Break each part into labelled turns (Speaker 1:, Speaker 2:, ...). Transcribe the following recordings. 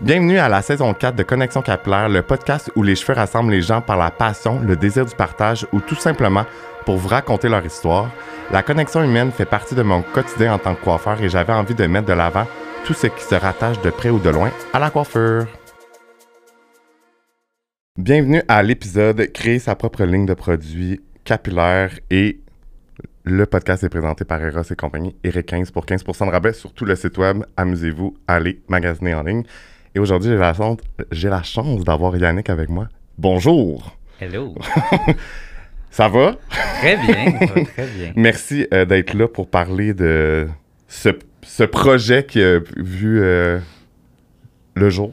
Speaker 1: Bienvenue à la saison 4 de Connexion Capillaire, le podcast où les cheveux rassemblent les gens par la passion, le désir du partage ou tout simplement pour vous raconter leur histoire. La connexion humaine fait partie de mon quotidien en tant que coiffeur et j'avais envie de mettre de l'avant tout ce qui se rattache de près ou de loin à la coiffure. Bienvenue à l'épisode Créer sa propre ligne de produits capillaires et le podcast est présenté par Eros et compagnie. Eric 15 pour 15% de rabais sur tout le site web. Amusez-vous, allez magasiner en ligne. Et aujourd'hui, j'ai la chance, j'ai la chance d'avoir Yannick avec moi. Bonjour!
Speaker 2: Hello!
Speaker 1: Ça va?
Speaker 2: Très bien, ça va très bien.
Speaker 1: Merci euh, d'être là pour parler de ce, ce projet qui a vu euh, le jour.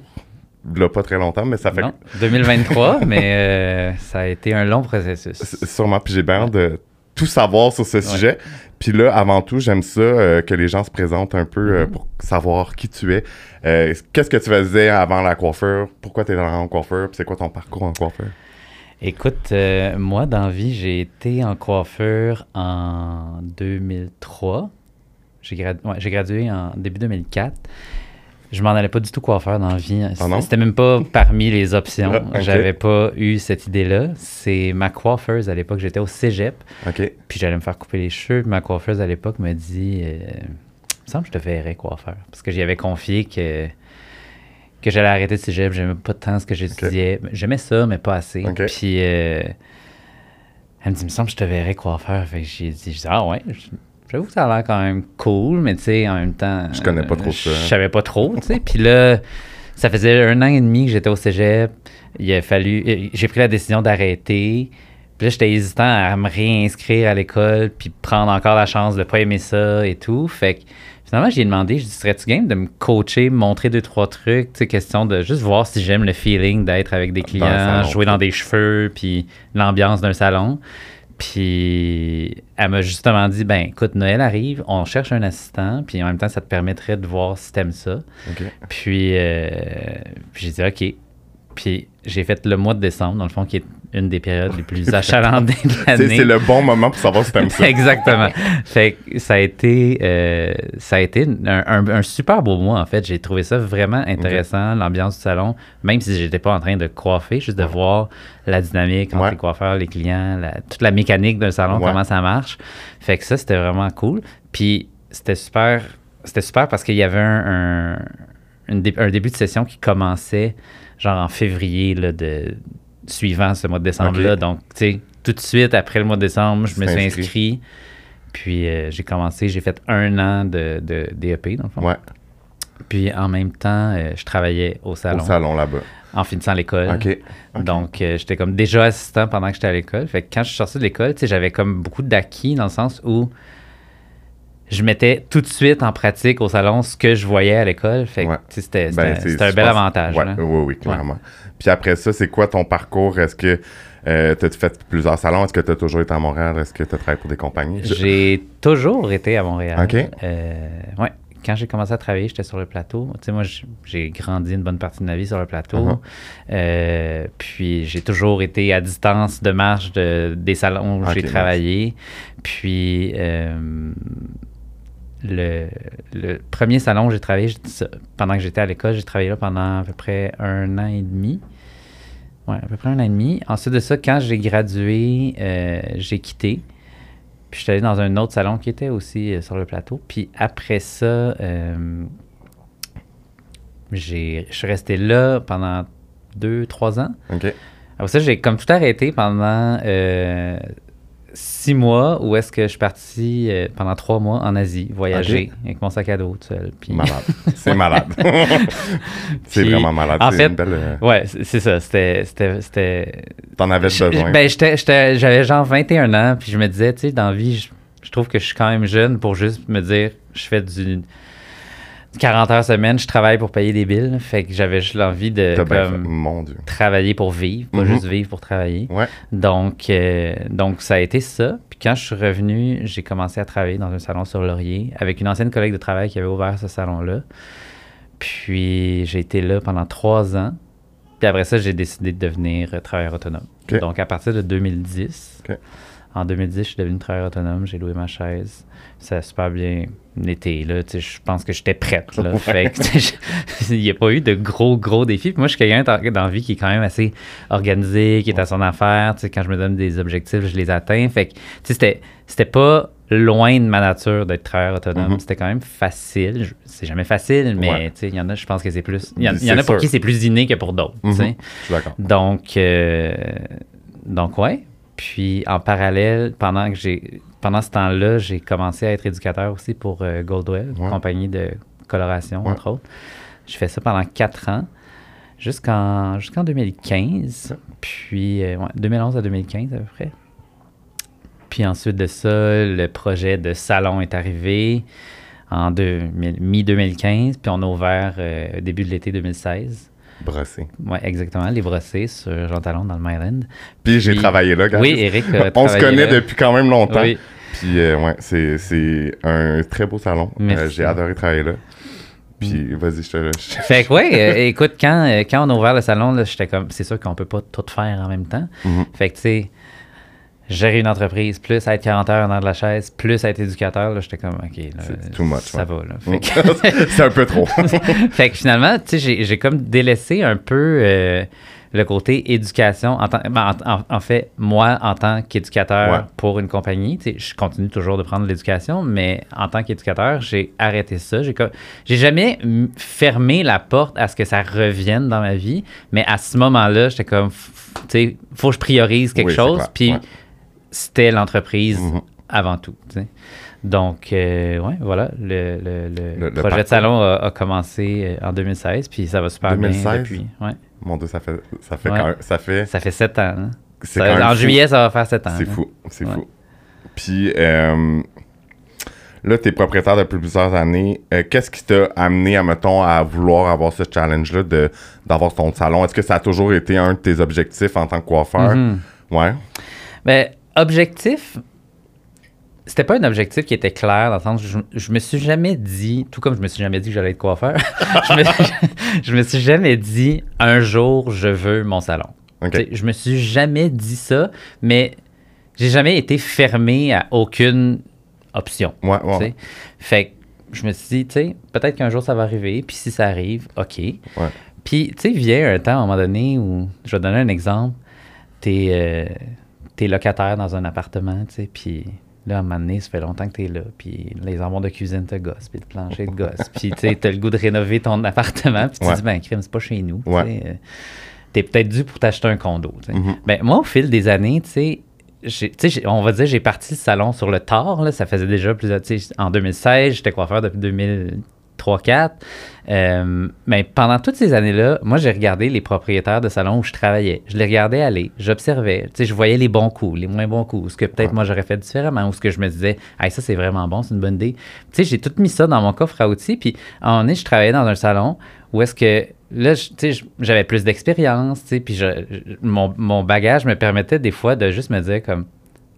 Speaker 1: Il pas très longtemps, mais ça fait...
Speaker 2: Non, 2023, mais euh, ça a été un long processus.
Speaker 1: Sûrement, puis j'ai bien hâte de tout savoir sur ce sujet. Puis là, avant tout, j'aime ça euh, que les gens se présentent un peu euh,
Speaker 2: Mhm.
Speaker 1: pour savoir qui tu es. Euh, Qu'est-ce que tu faisais avant la coiffure? Pourquoi tu es dans la coiffure? Puis c'est quoi ton parcours en coiffeur?
Speaker 2: Écoute, moi, dans vie, j'ai été en coiffure en 2003. J'ai gradu- ouais, j'ai gradué en début 2004. Je m'en allais pas du tout coiffeur dans la vie. C'était même pas parmi les options.
Speaker 1: Ah, ok.
Speaker 2: J'avais pas eu cette idée-là. C'est ma coiffeuse à l'époque. J'étais au cégep. Puis j'allais me faire couper les cheveux. Puis ma coiffeuse à l'époque m'a dit euh, Il me semble que je te verrais coiffeur. Parce que j'y avais confié que, que j'allais arrêter de cégep. J'aimais pas tant ce que j'étudiais. J'aimais ça, mais pas assez. Puis euh, elle me dit Il me semble que je te verrais coiffeur. Fait que j'ai dit, Ah ouais, j'avoue que ça a l'air quand même cool, mais tu sais, en même temps.
Speaker 1: Je connais pas trop
Speaker 2: euh,
Speaker 1: ça.
Speaker 2: Je savais pas trop, tu sais. Puis là, ça faisait un an et demi que j'étais au cégep. Il a fallu. euh, J'ai pris la décision d'arrêter. Puis là, j'étais hésitant à me réinscrire à l'école, puis prendre encore la chance de pas aimer ça et tout. Fait que finalement, j'ai demandé, je dis, serais-tu game de me coacher, me montrer deux, trois trucs, tu sais, question de juste voir si j'aime le feeling d'être avec des clients, jouer dans des cheveux, puis l'ambiance d'un salon. Puis elle m'a justement dit, ben écoute, Noël arrive, on cherche un assistant, puis en même temps, ça te permettrait de voir si t'aimes ça.
Speaker 1: OK.
Speaker 2: Puis, euh, puis j'ai dit OK. Puis j'ai fait le mois de décembre, dans le fond, qui est une des périodes les plus achalandées de l'année.
Speaker 1: c'est le bon moment pour savoir si t'aimes ça.
Speaker 2: Exactement. fait que ça a été, euh, ça a été un, un- un super beau mois, en fait. J'ai trouvé ça vraiment intéressant, l'ambiance du salon, même si j'étais pas en train de coiffer, juste de voir la dynamique entre
Speaker 1: Ouais.
Speaker 2: les coiffeurs, les clients, la- toute la mécanique d'un salon,
Speaker 1: Ouais.
Speaker 2: comment ça marche. Fait que ça, c'était vraiment cool. Puis c'était super, c'était super parce qu'il y avait un, un début de session qui commençait genre en février là, de, suivant ce mois de décembre-là. Donc, tu sais, tout de suite après le mois de décembre, je me suis inscrit.
Speaker 1: inscrit.
Speaker 2: Puis euh, j'ai commencé, j'ai fait un an de, de DEP, dans le fond.
Speaker 1: Ouais,
Speaker 2: Puis en même temps, euh, je travaillais au salon,
Speaker 1: au salon là-bas.
Speaker 2: en finissant l'école. Donc, euh, j'étais comme déjà assistant pendant que j'étais à l'école. Fait que quand je suis sorti de l'école, tu sais, j'avais comme beaucoup d'acquis dans le sens où je mettais tout de suite en pratique au salon ce que je voyais à l'école. Fait que,
Speaker 1: Ouais.
Speaker 2: c'était
Speaker 1: Ben,
Speaker 2: c'était- un bel avantage.
Speaker 1: Ouais,
Speaker 2: là.
Speaker 1: oui, oui, clairement. Puis après ça, c'est quoi ton parcours? Est-ce que euh, tu as fait plusieurs salons? Est-ce que tu as toujours été à Montréal? Est-ce que tu as travaillé pour des compagnies?
Speaker 2: J'ai toujours été à Montréal.
Speaker 1: OK.
Speaker 2: Euh, ouais. Quand j'ai commencé à travailler, j'étais sur le plateau. Tu sais, moi, j'ai grandi une bonne partie de ma vie sur le plateau.
Speaker 1: Uh-huh.
Speaker 2: Euh, puis j'ai toujours été à distance de marche de, des salons où j'ai
Speaker 1: nice.
Speaker 2: travaillé. Puis euh, le, le premier salon où j'ai travaillé, pendant que j'étais à l'école, j'ai travaillé là pendant à peu près un an et demi. Ouais, à peu près un an et demi. Ensuite de ça, quand j'ai gradué, euh, j'ai quitté. Puis je suis allé dans un autre salon qui était aussi euh, sur le plateau. Puis après ça, euh, j'ai, je suis resté là pendant deux, trois ans.
Speaker 1: OK.
Speaker 2: Après ça, j'ai comme tout arrêté pendant euh, six mois où est-ce que je suis parti euh, pendant trois mois en Asie, voyager avec mon sac à dos tout seul. Puis,
Speaker 1: Malade. C'est malade. c'est vraiment malade.
Speaker 2: en fait,
Speaker 1: belle, euh,
Speaker 2: Ouais, c'est ça. C'était,
Speaker 1: T'en avais besoin.
Speaker 2: Ben, j'avais genre 21 ans, puis je me disais, tu sais, dans la vie, je, je trouve que je suis quand même jeune pour juste me dire, je fais du 40 heures semaine, je travaille pour payer des billes. Fait que j'avais juste l'envie de
Speaker 1: fait.
Speaker 2: comme,
Speaker 1: Mon Dieu.
Speaker 2: travailler pour vivre, pas
Speaker 1: Mhm.
Speaker 2: juste vivre pour travailler.
Speaker 1: Ouais.
Speaker 2: Donc, euh, donc, ça a été ça. Puis quand je suis revenu, j'ai commencé à travailler dans un salon sur Laurier avec une ancienne collègue de travail qui avait ouvert ce salon-là. Puis j'ai été là pendant trois ans. Puis après ça, j'ai décidé de devenir euh, travailleur autonome. Donc, à partir de 2010,
Speaker 1: Ok.
Speaker 2: En 2010, je suis devenu travailleur autonome, j'ai loué ma chaise. Ça a super bien été, là. Tu sais, je pense que j'étais prête, là. Fait que, il n'y a pas eu de gros, gros défis. Puis moi, je suis quelqu'un dans, la vie qui est quand même assez organisé, qui est à son affaire. Tu sais, quand je me donne des objectifs, je les atteins. Fait que, tu sais, c'était, c'était pas loin de ma nature d'être travailleur autonome.
Speaker 1: Mhm.
Speaker 2: C'était quand même facile. C'est jamais facile, mais,
Speaker 1: Ouais.
Speaker 2: tu sais, il y en a, je pense que c'est plus... Il y en, y a pour
Speaker 1: sûr.
Speaker 2: qui c'est plus inné que pour d'autres.
Speaker 1: Mhm. Je suis d'accord.
Speaker 2: Donc, euh, donc ouais. Puis en parallèle, pendant que j'ai pendant ce temps-là, j'ai commencé à être éducateur aussi pour euh, Goldwell,
Speaker 1: Ouais.
Speaker 2: compagnie de coloration,
Speaker 1: Ouais.
Speaker 2: entre autres. Je fais ça pendant quatre ans, jusqu'en jusqu'en 2015. Puis, euh, ouais, 2011 à 2015 à peu près. Puis ensuite de ça, le projet de salon est arrivé en 2000 mi-2015, puis on a ouvert euh, début de l'été 2016.
Speaker 1: Brossé.
Speaker 2: Oui, exactement, les brossés sur Jean Talon dans le Myland.
Speaker 1: Puis j'ai travaillé là, guys.
Speaker 2: Oui, Eric
Speaker 1: On se connaît
Speaker 2: là.
Speaker 1: depuis quand même longtemps.
Speaker 2: Oui.
Speaker 1: Puis euh, ouais, c'est, c'est un très beau salon. Euh, j'ai adoré travailler là. Puis vas-y, je te laisse.
Speaker 2: Fait que, ouais, euh, écoute, quand, quand on a ouvert le salon, là, j'étais comme, c'est sûr qu'on peut pas tout faire en même temps.
Speaker 1: Mhm.
Speaker 2: Fait que, tu sais, gérer une entreprise, plus être 40 heures dans de la chaise, plus être éducateur, là, j'étais comme, OK, là,
Speaker 1: too much,
Speaker 2: ça
Speaker 1: ouais.
Speaker 2: va, là. Fait que,
Speaker 1: c'est un peu trop.
Speaker 2: fait que finalement, tu sais, j'ai, j'ai comme délaissé un peu euh, le côté éducation. En, tant- ben, en, en- fait, moi, en tant qu'éducateur
Speaker 1: Ouais.
Speaker 2: pour une compagnie, tu sais, je continue toujours de prendre l'éducation, mais en tant qu'éducateur, j'ai arrêté ça. J'ai, comme- j'ai jamais fermé la porte à ce que ça revienne dans ma vie, mais à ce moment-là, j'étais comme, tu sais, faut que je priorise quelque
Speaker 1: Oui,
Speaker 2: chose, puis. C'était l'entreprise
Speaker 1: Mhm.
Speaker 2: avant tout. Donc, euh, ouais, voilà, le, le- le projet de salon a, a commencé euh, en 2016, puis ça va super
Speaker 1: 2016?
Speaker 2: bien depuis. Ouais.
Speaker 1: Mon Dieu, ça fait, ça fait,
Speaker 2: Ouais.
Speaker 1: quand même- ça fait,
Speaker 2: Ça fait sept ans. hein. Ça-
Speaker 1: quand
Speaker 2: en
Speaker 1: fou.
Speaker 2: juillet, ça va faire sept ans.
Speaker 1: C'est
Speaker 2: hein.
Speaker 1: fou, c'est
Speaker 2: Ouais.
Speaker 1: fou. Puis euh, là, tu es propriétaire depuis plusieurs années. Euh, Qu'est-ce qui t'a amené, à, mettons, à vouloir avoir ce challenge-là de, d'avoir ton salon? Est-ce que ça a toujours été un de tes objectifs en tant que coiffeur?
Speaker 2: Mhm.
Speaker 1: Ouais.
Speaker 2: Ben, objectif, c'était pas un objectif qui était clair dans le sens où je, je me suis jamais dit, tout comme je me suis jamais dit que j'allais être coiffeur, je, me, je me suis jamais dit un jour je veux mon salon.
Speaker 1: OK.
Speaker 2: Tu sais, Je me suis jamais dit ça, mais j'ai jamais été fermé à aucune option.
Speaker 1: Ouais, ouais.
Speaker 2: Fait que je me suis dit, tu sais, peut-être qu'un jour ça va arriver, puis si ça arrive, OK. Puis, tu sais, vient un temps, à un moment donné, où, je vais te donner un exemple, t'es euh, t'es locataire dans un appartement, tu sais, puis là, à un moment donné, ça fait longtemps que t'es là, puis les armoires de cuisine te gossent, puis le plancher te gosse, puis tu sais, t'as le goût de rénover ton appartement, puis tu
Speaker 1: Ouais.
Speaker 2: te dis, ben, crime, c'est pas chez nous, tu sais, euh, t'es peut-être dû pour t'acheter un condo, tu sais.
Speaker 1: Mhm.
Speaker 2: Ben, moi, au fil des années, tu sais, on va dire, j'ai parti le salon sur le tard, là, ça faisait déjà plusieurs, tu sais, en 2016, j'étais coiffeur depuis 2003-4. Euh, mais pendant toutes ces années-là, moi, j'ai regardé les propriétaires de salons où je travaillais. Je les regardais aller, j'observais, tu sais, je voyais les bons coups, les moins bons coups, ce que peut-être
Speaker 1: Ouais.
Speaker 2: moi j'aurais fait différemment, ou ce que je me disais, hey, ça c'est vraiment bon, c'est une bonne idée. Tu sais, j'ai tout mis ça dans mon coffre à outils, puis à un moment donné, je travaillais dans un salon où est-ce que là, tu sais, j'avais plus d'expérience, tu sais, puis je- je- mon, mon bagage me permettait des fois de juste me dire comme,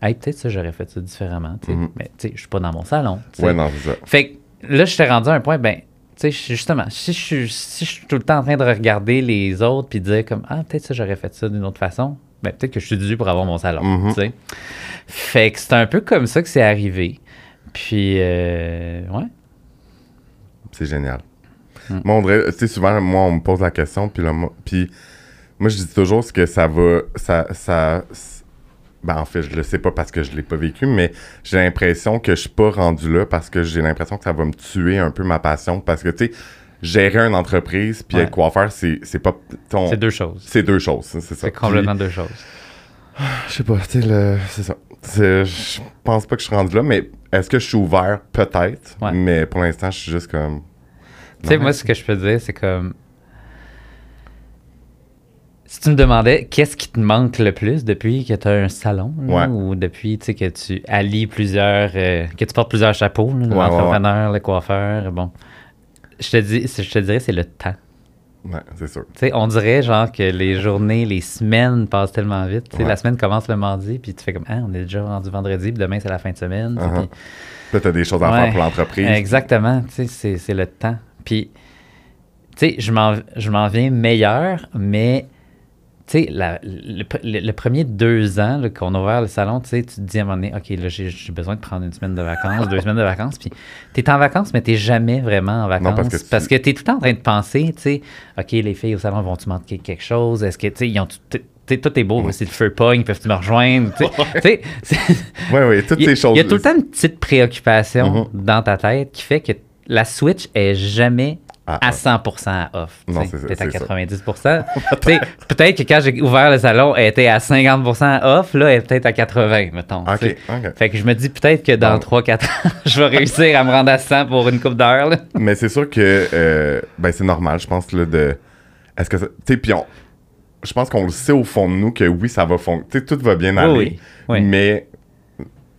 Speaker 2: hey, peut-être ça, j'aurais fait ça différemment, tu sais.
Speaker 1: Mhm.
Speaker 2: Mais tu sais, je suis pas dans mon salon. tu sais.
Speaker 1: Ouais, non, c'est ça.
Speaker 2: Fait que là, je t'ai rendu à un point, ben, tu sais, justement, si je, suis- si je suis tout le temps en train de regarder les autres puis de dire comme, ah, peut-être ça, j'aurais fait ça d'une autre façon, ben, peut-être que je suis dû pour avoir mon salon,
Speaker 1: Mhm.
Speaker 2: tu sais. Fait que c'est un peu comme ça que c'est arrivé. Puis, euh, ouais.
Speaker 1: C'est génial.
Speaker 2: Mm.
Speaker 1: Moi, on dirait, tu sais, souvent, moi, on me pose la question, puis là, moi, puis moi, je dis toujours ce que ça va, ça, ça, ben, en fait, je le sais pas parce que je l'ai pas vécu, mais j'ai l'impression que je suis pas rendu là parce que j'ai l'impression que ça va me tuer un peu ma passion parce que, tu sais, gérer une entreprise puis
Speaker 2: Ouais.
Speaker 1: être coiffeur, c'est, c'est pas, ton-
Speaker 2: C'est deux choses.
Speaker 1: c'est deux choses, c'est ça.
Speaker 2: C'est complètement deux choses.
Speaker 1: Je sais pas, tu sais, le- c'est ça. Je pense pas que je suis rendu là, mais est-ce que je suis ouvert? Peut-être,
Speaker 2: Ouais.
Speaker 1: mais pour l'instant, je suis juste comme...
Speaker 2: Tu sais, moi, ce que je peux dire, c'est comme. Si tu me demandais qu'est-ce qui te manque le plus depuis que tu as un salon, là,
Speaker 1: Ouais.
Speaker 2: ou depuis tu que tu allies plusieurs. euh, que tu portes plusieurs chapeaux, là,
Speaker 1: Ouais,
Speaker 2: l'entrepreneur, le coiffeur, bon. Je te, dis, je te dirais, c'est le temps.
Speaker 1: Ouais, c'est sûr.
Speaker 2: Tu on dirait genre que les journées, les semaines passent tellement vite. Tu
Speaker 1: Ouais.
Speaker 2: La semaine commence le mardi, puis tu fais comme, ah, on est déjà rendu vendredi, puis demain, c'est la fin de semaine. tu
Speaker 1: Uh-huh.
Speaker 2: puis-
Speaker 1: Là, t'as des choses à
Speaker 2: Ouais.
Speaker 1: faire pour l'entreprise.
Speaker 2: Exactement, tu c'est, c'est le temps. Puis, tu sais, je m'en, je m'en viens meilleur, mais, tu sais, le, le- le premier deux ans qu'on a ouvert le salon, tu sais, tu te dis à un moment donné, OK, là, j'ai j'ai besoin de prendre une semaine de vacances, deux semaines de vacances. Puis tu es en vacances, mais tu jamais vraiment en vacances.
Speaker 1: parce que tu-
Speaker 2: es tout le temps en train de penser, tu sais, OK, les filles au salon vont-tu manquer quelque chose? Est-ce que, tu sais, ils ont tout. tu sais, tout est beau, si le feu pogne, peuvent-tu me rejoindre? Tu sais, tu sais, c'est-
Speaker 1: Oui, oui, toutes
Speaker 2: il,
Speaker 1: ces choses.
Speaker 2: il y a tout le temps une petite préoccupation
Speaker 1: Mhm.
Speaker 2: dans ta tête qui fait que la Switch est jamais À
Speaker 1: ah.
Speaker 2: 100% off. tu
Speaker 1: Non,
Speaker 2: sais.
Speaker 1: c'est ça,
Speaker 2: Peut-être à
Speaker 1: c'est ça.
Speaker 2: 90%. Tu sais, peut-être que quand j'ai ouvert le salon, elle était à 50% off, là, elle est peut-être à 80%, mettons. tu
Speaker 1: OK,
Speaker 2: sais.
Speaker 1: OK.
Speaker 2: Fait que je me dis peut-être que dans
Speaker 1: Bon.
Speaker 2: 3-4 ans, je vais réussir à me rendre à 100 pour une coupe d'heure. là.
Speaker 1: Mais c'est sûr que euh, ben c'est normal, je pense, là, de. Est-ce que ça. Tu sais. Je pense qu'on le sait au fond de nous que oui, ça va fonctionner. Tu sais, tout va bien aller.
Speaker 2: oui, oui.
Speaker 1: Mais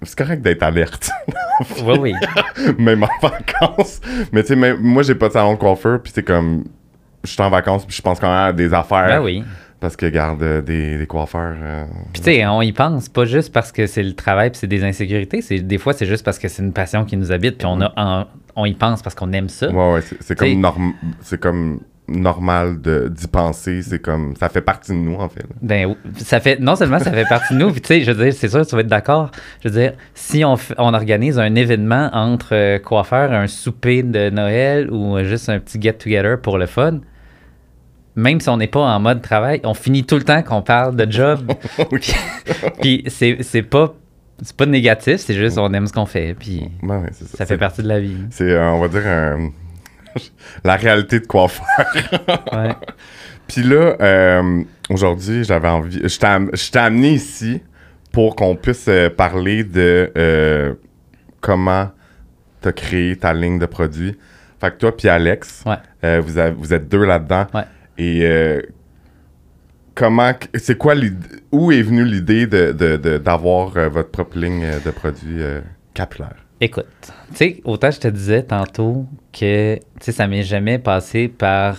Speaker 1: c'est correct d'être alerte,
Speaker 2: Oui, oui.
Speaker 1: même en vacances. Mais tu sais, moi, j'ai pas de salon de coiffeur, puis c'est comme. Je suis en vacances, puis je pense quand même à des affaires.
Speaker 2: Ben oui.
Speaker 1: Parce que, garde, euh, des, des coiffeurs. euh,
Speaker 2: Puis tu sais, on y pense pas juste parce que c'est le travail puis c'est des insécurités. C'est des fois c'est juste parce que c'est une passion qui nous habite puis on a en- on y pense parce qu'on aime ça.
Speaker 1: Ouais, ouais, c'est comme, norm- c'est comme normal de- d'y penser. C'est comme. Ça fait partie de nous, en fait.
Speaker 2: Ben, ça fait, non seulement ça fait partie de nous, puis tu sais, je veux dire, c'est sûr, tu vas être d'accord. Je veux dire, si on, on organise un événement entre euh, coiffeurs, un souper de Noël ou euh, juste un petit get-together pour le fun, même si on n'est pas en mode travail, on finit tout le temps qu'on parle de job. Puis c'est pas, c'est pas négatif, c'est juste on aime ce qu'on fait, puis
Speaker 1: ouais, c'est ça.
Speaker 2: ça fait partie de la vie.
Speaker 1: C'est, euh, on va dire, un- la réalité de coiffeur.
Speaker 2: Ouais.
Speaker 1: Puis là, euh, aujourd'hui, j'avais envie. Je t'ai am- amené ici pour qu'on puisse euh, parler de euh, comment tu as créé ta ligne de produits. Fait que toi puis Alex,
Speaker 2: Ouais.
Speaker 1: vous, avez- vous êtes deux là-dedans.
Speaker 2: Ouais.
Speaker 1: Et comment. C'est quoi l'idée. Où est venue l'idée de, de- de- d'avoir votre propre ligne de produits capillaires?
Speaker 2: Écoute, tu sais, autant je te disais tantôt que, tu sais, ça m'est jamais passé par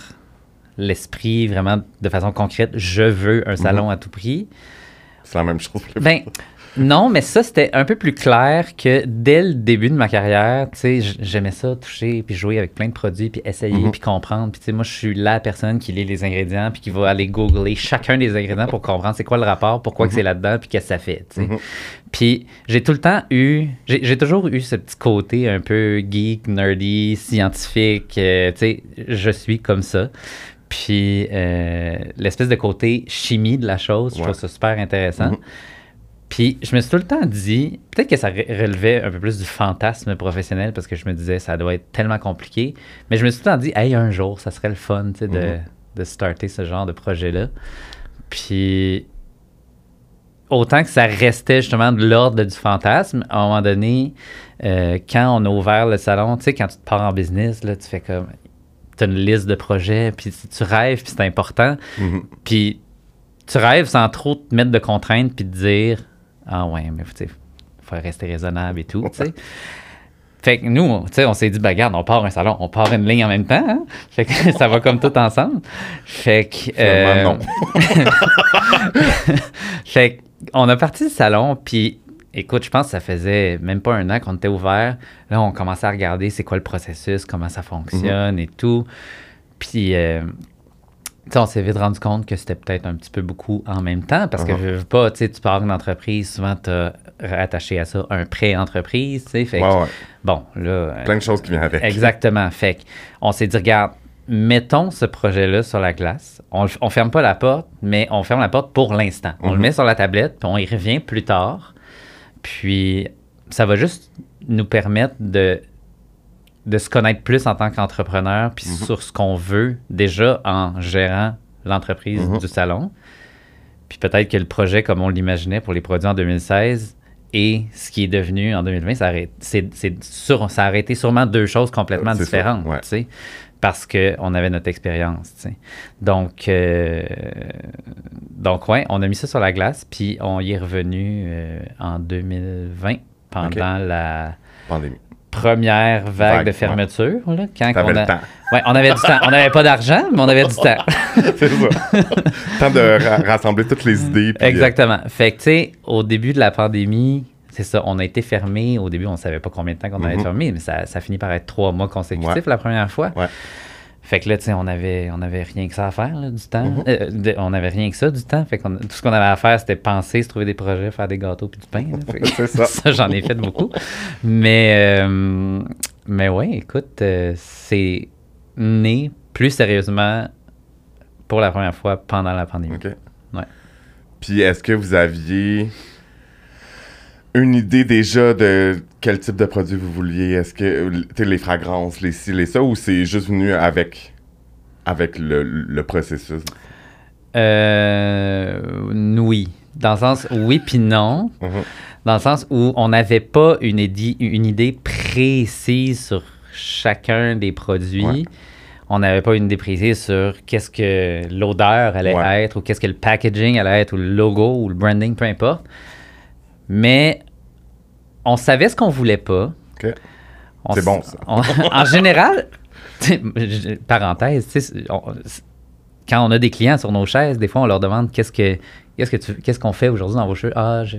Speaker 2: l'esprit vraiment de façon concrète, je veux un salon à tout prix.
Speaker 1: C'est la même chose.
Speaker 2: Ben, non, mais ça, c'était un peu plus clair que dès le début de ma carrière, tu sais, j'aimais ça, toucher, puis jouer avec plein de produits, puis essayer,
Speaker 1: Mhm.
Speaker 2: puis comprendre. Puis, tu sais, moi, je suis la personne qui lit les ingrédients, puis qui va aller googler chacun des ingrédients pour comprendre c'est quoi le rapport, pourquoi que c'est là-dedans, puis qu'est-ce que ça fait, tu sais.
Speaker 1: Mhm.
Speaker 2: Puis, j'ai tout le temps eu, j'ai toujours eu ce petit côté un peu geek, nerdy, scientifique, euh, tu sais, je suis comme ça. Puis, euh, l'espèce de côté chimie de la chose, je trouve ça super intéressant.
Speaker 1: Mhm.
Speaker 2: Puis je me suis tout le temps dit, peut-être que ça re- relevait un peu plus du fantasme professionnel parce que je me disais ça doit être tellement compliqué. Mais je me suis tout le temps dit, hey, un jour, ça serait le fun tu sais, de,
Speaker 1: Mhm.
Speaker 2: de starter ce genre de projet-là. Puis autant que ça restait justement de l'ordre du fantasme, à un moment donné, euh, quand on a ouvert le salon, tu sais, quand tu te pars en business, là, tu fais comme. Tu as une liste de projets, puis tu rêves, puis c'est important.
Speaker 1: Mhm.
Speaker 2: Puis tu rêves sans trop te mettre de contraintes puis te dire Ah ouais, mais tu sais, faut rester raisonnable et tout, tu sais. Fait que nous, tu sais, on s'est dit, bah regarde, on part un salon, on part une ligne en même temps, hein? Fait que ça va comme tout ensemble. Fait que. Euh, fait qu'on a parti le salon, puis écoute, je pense que ça faisait même pas un an qu'on était ouvert. Là, on commençait à regarder c'est quoi le processus, comment ça fonctionne et tout. Puis, euh, on s'est vite rendu compte que c'était peut-être un petit peu beaucoup en même temps parce que
Speaker 1: Uh-huh.
Speaker 2: je veux pas, tu sais, tu pars d'une entreprise, souvent tu as rattaché à ça un pré-entreprise, tu sais. Fait que,
Speaker 1: Ouais, ouais.
Speaker 2: bon, là. euh,
Speaker 1: Plein de choses qui viennent avec.
Speaker 2: Exactement. Fait on s'est dit, regarde, mettons ce projet-là sur la glace. On, on ferme pas la porte, mais on ferme la porte pour l'instant. On le
Speaker 1: Mhm.
Speaker 2: met sur la tablette, puis on y revient plus tard. Puis ça va juste nous permettre de, de se connaître plus en tant qu'entrepreneur, puis
Speaker 1: Mhm.
Speaker 2: sur ce qu'on veut déjà en gérant l'entreprise
Speaker 1: Mhm.
Speaker 2: du salon. Puis peut-être que le projet, comme on l'imaginait pour les produits en 2016, et ce qui est devenu en 2020, ça, aurait- c'est, ça aurait été sûrement deux choses complètement
Speaker 1: Euh,
Speaker 2: différentes,
Speaker 1: ouais.
Speaker 2: tu sais, parce qu'on avait notre expérience, tu sais. Donc, euh, donc, ouais, on a mis ça sur la glace, puis on y est revenu euh, en 2020, pendant la
Speaker 1: Pandémie.
Speaker 2: Première vague,
Speaker 1: Vague,
Speaker 2: de fermeture, là, quand on
Speaker 1: le
Speaker 2: a-
Speaker 1: temps.
Speaker 2: Ouais, on avait du temps. On n'avait pas d'argent, mais on avait du temps.
Speaker 1: C'est ça. temps de ra- rassembler toutes les idées. puis, euh,
Speaker 2: Exactement. Fait que, tu sais, au début de la pandémie, c'est ça, on a été fermé. Au début, on ne savait pas combien de temps qu'on allait être
Speaker 1: Mhm.
Speaker 2: fermé, mais ça, ça finit par être trois mois consécutifs
Speaker 1: Ouais.
Speaker 2: la première fois.
Speaker 1: Ouais.
Speaker 2: Fait que là, tu sais, on avait, on avait rien que ça à faire, là, du temps.
Speaker 1: Mhm.
Speaker 2: Euh, de- on avait rien que ça, du temps. Fait qu'on tout ce qu'on avait à faire, c'était penser, se trouver des projets, faire des gâteaux puis du pain. que
Speaker 1: C'est ça.
Speaker 2: j'en ai fait beaucoup. Mais, euh, mais ouais, écoute, euh, c'est né plus sérieusement pour la première fois pendant la pandémie.
Speaker 1: OK.
Speaker 2: Ouais.
Speaker 1: Puis est-ce que vous aviez une idée déjà de quel type de produit vous vouliez? Est-ce que, tu les fragrances, les ci, les ça, ou c'est juste venu avec, avec le, le processus?
Speaker 2: Euh, oui. Dans le sens, oui puis non.
Speaker 1: Mhm.
Speaker 2: Dans le sens où on n'avait pas une, idée- une idée précise sur chacun des produits.
Speaker 1: Ouais.
Speaker 2: On n'avait pas une idée précise sur qu'est-ce que l'odeur allait
Speaker 1: Ouais.
Speaker 2: être, ou qu'est-ce que le packaging allait être, ou le logo, ou le branding, peu importe. Mais on savait ce qu'on voulait pas.
Speaker 1: C'est bon, ça.
Speaker 2: on- en général, parenthèse, on- quand on a des clients sur nos chaises, des fois, on leur demande qu'est-ce que qu'est-ce que tu qu'est-ce qu'on fait aujourd'hui dans vos cheveux? Ah, je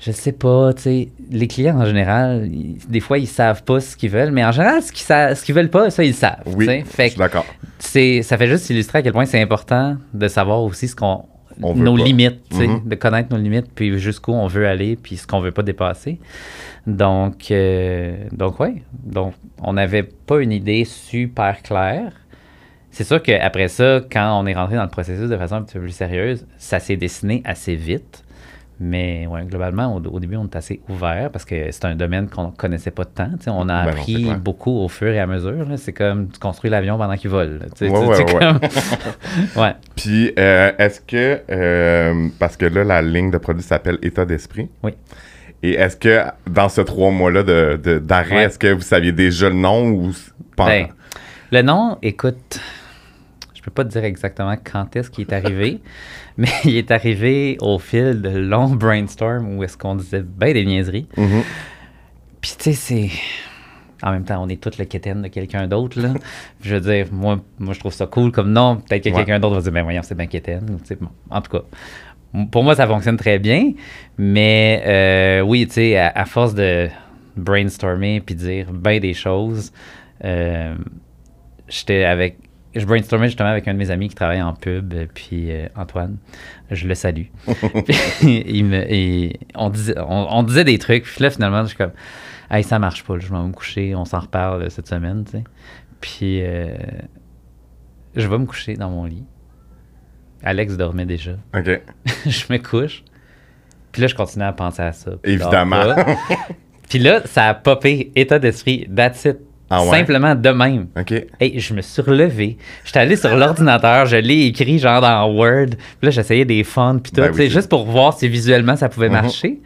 Speaker 2: je sais pas, tu sais, les clients en général, ils- des fois ils savent pas ce qu'ils veulent, mais en général ce qu'ils ce qu'ils veulent pas, ça ils le savent.
Speaker 1: Oui, je suis d'accord.
Speaker 2: c'est ça fait juste illustrer à quel point c'est important de savoir aussi ce qu'on
Speaker 1: On veut
Speaker 2: nos
Speaker 1: pas.
Speaker 2: limites,
Speaker 1: Mhm.
Speaker 2: de connaître nos limites, puis jusqu'où on veut aller, puis ce qu'on veut pas dépasser. Donc, euh, donc ouais, donc on n'avait pas une idée super claire. C'est sûr qu'après ça, quand on est rentré dans le processus de façon un petit peu plus sérieuse, ça s'est dessiné assez vite. Mais ouais, globalement, au, au début, on était assez ouvert parce que c'est un domaine qu'on connaissait pas tant. tu sais. On a
Speaker 1: Ben
Speaker 2: appris beaucoup au fur et à mesure. C'est comme tu construis l'avion pendant qu'il vole.
Speaker 1: ouais.
Speaker 2: comme- ouais.
Speaker 1: Puis euh, est-ce que, euh, parce que là, la ligne de produit s'appelle État d'esprit.
Speaker 2: Oui.
Speaker 1: Et est-ce que dans ces trois mois-là de- de- d'arrêt,
Speaker 2: Ouais.
Speaker 1: est-ce que vous saviez déjà le nom ou pas
Speaker 2: Ben, le nom, écoute, je peux pas te dire exactement quand est-ce qu'il est arrivé, mais il est arrivé au fil de longs brainstorms où est-ce qu'on disait ben des niaiseries.
Speaker 1: Mhm.
Speaker 2: Puis tu sais, c'est... En même temps, on est tous le quétaine de quelqu'un d'autre, là. je veux dire, moi, moi, je trouve ça cool comme nom. Peut-être que
Speaker 1: Ouais.
Speaker 2: quelqu'un d'autre va dire, ben voyons, c'est bien quétaine. bon, en tout cas, pour moi, ça fonctionne très bien. Mais euh, oui, tu sais, à, à force de brainstormer puis dire ben des choses, euh, j'étais avec... Je brainstormais justement avec un de mes amis qui travaille en pub, euh, puis euh, Antoine, je le salue. Puis il me, et on, disait, on, on disait des trucs, puis là, finalement, je suis comme, hey, ça marche pas, je vais me coucher, on s'en reparle euh, cette semaine, tu sais. Puis euh, je vais me coucher dans mon lit. Alex dormait déjà.
Speaker 1: OK.
Speaker 2: je me couche. Puis là, je continue à penser à ça. puis
Speaker 1: Évidemment.
Speaker 2: Puis là, ça a popé, état d'esprit, that's it.
Speaker 1: Ah ouais?
Speaker 2: Simplement de même.
Speaker 1: OK.
Speaker 2: Hey, je me suis relevé. J'étais allé sur l'ordinateur, je l'ai écrit genre dans Word. Puis là, j'essayais des fonts puis tout,
Speaker 1: Ben oui,
Speaker 2: juste pour voir si visuellement ça pouvait
Speaker 1: Mhm.
Speaker 2: marcher.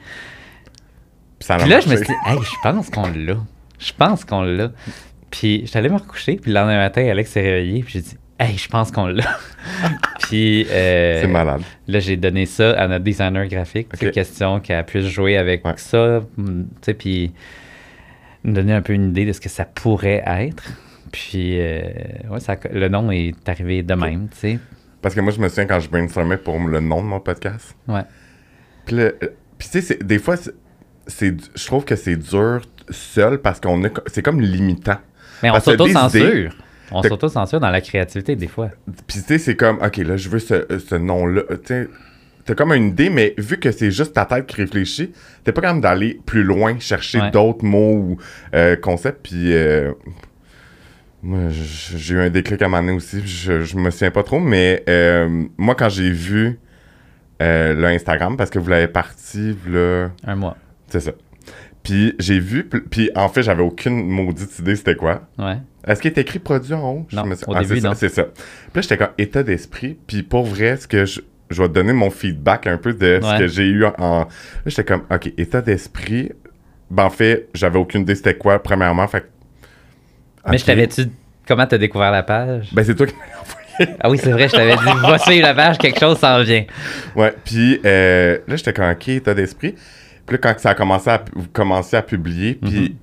Speaker 1: Puis ça
Speaker 2: Puis là, je me suis dit, hey, je pense qu'on l'a. Je pense qu'on l'a. Puis j'étais allé me recoucher, puis le lendemain matin, Alex s'est réveillé, puis j'ai dit, hey, je pense qu'on l'a. puis euh,
Speaker 1: C'est malade.
Speaker 2: là, j'ai donné ça à notre designer graphique. C'est
Speaker 1: Ok.
Speaker 2: question qu'elle puisse jouer avec
Speaker 1: Ouais.
Speaker 2: ça, mm, tu sais, puis nous donner un peu une idée de ce que ça pourrait être. Puis, euh, ouais, ça, le nom est arrivé de même, tu sais.
Speaker 1: Parce que moi, je me souviens quand je brainstormais pour le nom de mon podcast.
Speaker 2: Ouais.
Speaker 1: Puis, le- euh, puis tu sais, c'est- des fois, c'est- je trouve que c'est dur seul parce qu'on est, c'est comme limitant.
Speaker 2: Mais on s'auto-censure. On s'auto-censure dans la créativité, des fois.
Speaker 1: Puis tu sais, c'est comme, OK, là, je veux ce, ce nom-là. Tu sais, t'as comme une idée, mais vu que c'est juste ta tête qui réfléchit, t'es pas capable d'aller plus loin, chercher
Speaker 2: Ouais.
Speaker 1: d'autres mots ou euh, concepts. Puis euh, j'ai eu un déclic à un moment donné aussi. Je, je me souviens pas trop, mais euh, moi, quand j'ai vu euh, le Instagram, parce que vous l'avez parti, là,
Speaker 2: Un mois.
Speaker 1: c'est ça. Puis j'ai vu, puis en fait, j'avais aucune maudite idée c'était quoi.
Speaker 2: Ouais.
Speaker 1: Est-ce qu'il est écrit produit en haut? Je
Speaker 2: Non,
Speaker 1: me suis-
Speaker 2: au
Speaker 1: Ah,
Speaker 2: début.
Speaker 1: C'est ça. Puis là, j'étais comme état d'esprit. Puis pour vrai, ce que je, je vais te donner mon feedback un peu de ce
Speaker 2: Ouais.
Speaker 1: que j'ai eu en. en- Là, j'étais comme, OK, état d'esprit. Ben, en fait, j'avais aucune idée c'était quoi, premièrement. Fait
Speaker 2: Mais je t'avais-tu. Comment t'as découvert la page?
Speaker 1: Ben, c'est toi qui m'as envoyé.
Speaker 2: Ah oui, c'est vrai, je t'avais dit, va suivre la page, quelque chose s'en vient.
Speaker 1: Ouais, puis euh, là, j'étais comme, OK, état d'esprit. Puis là, quand ça a commencé à, vous commencez à publier, puis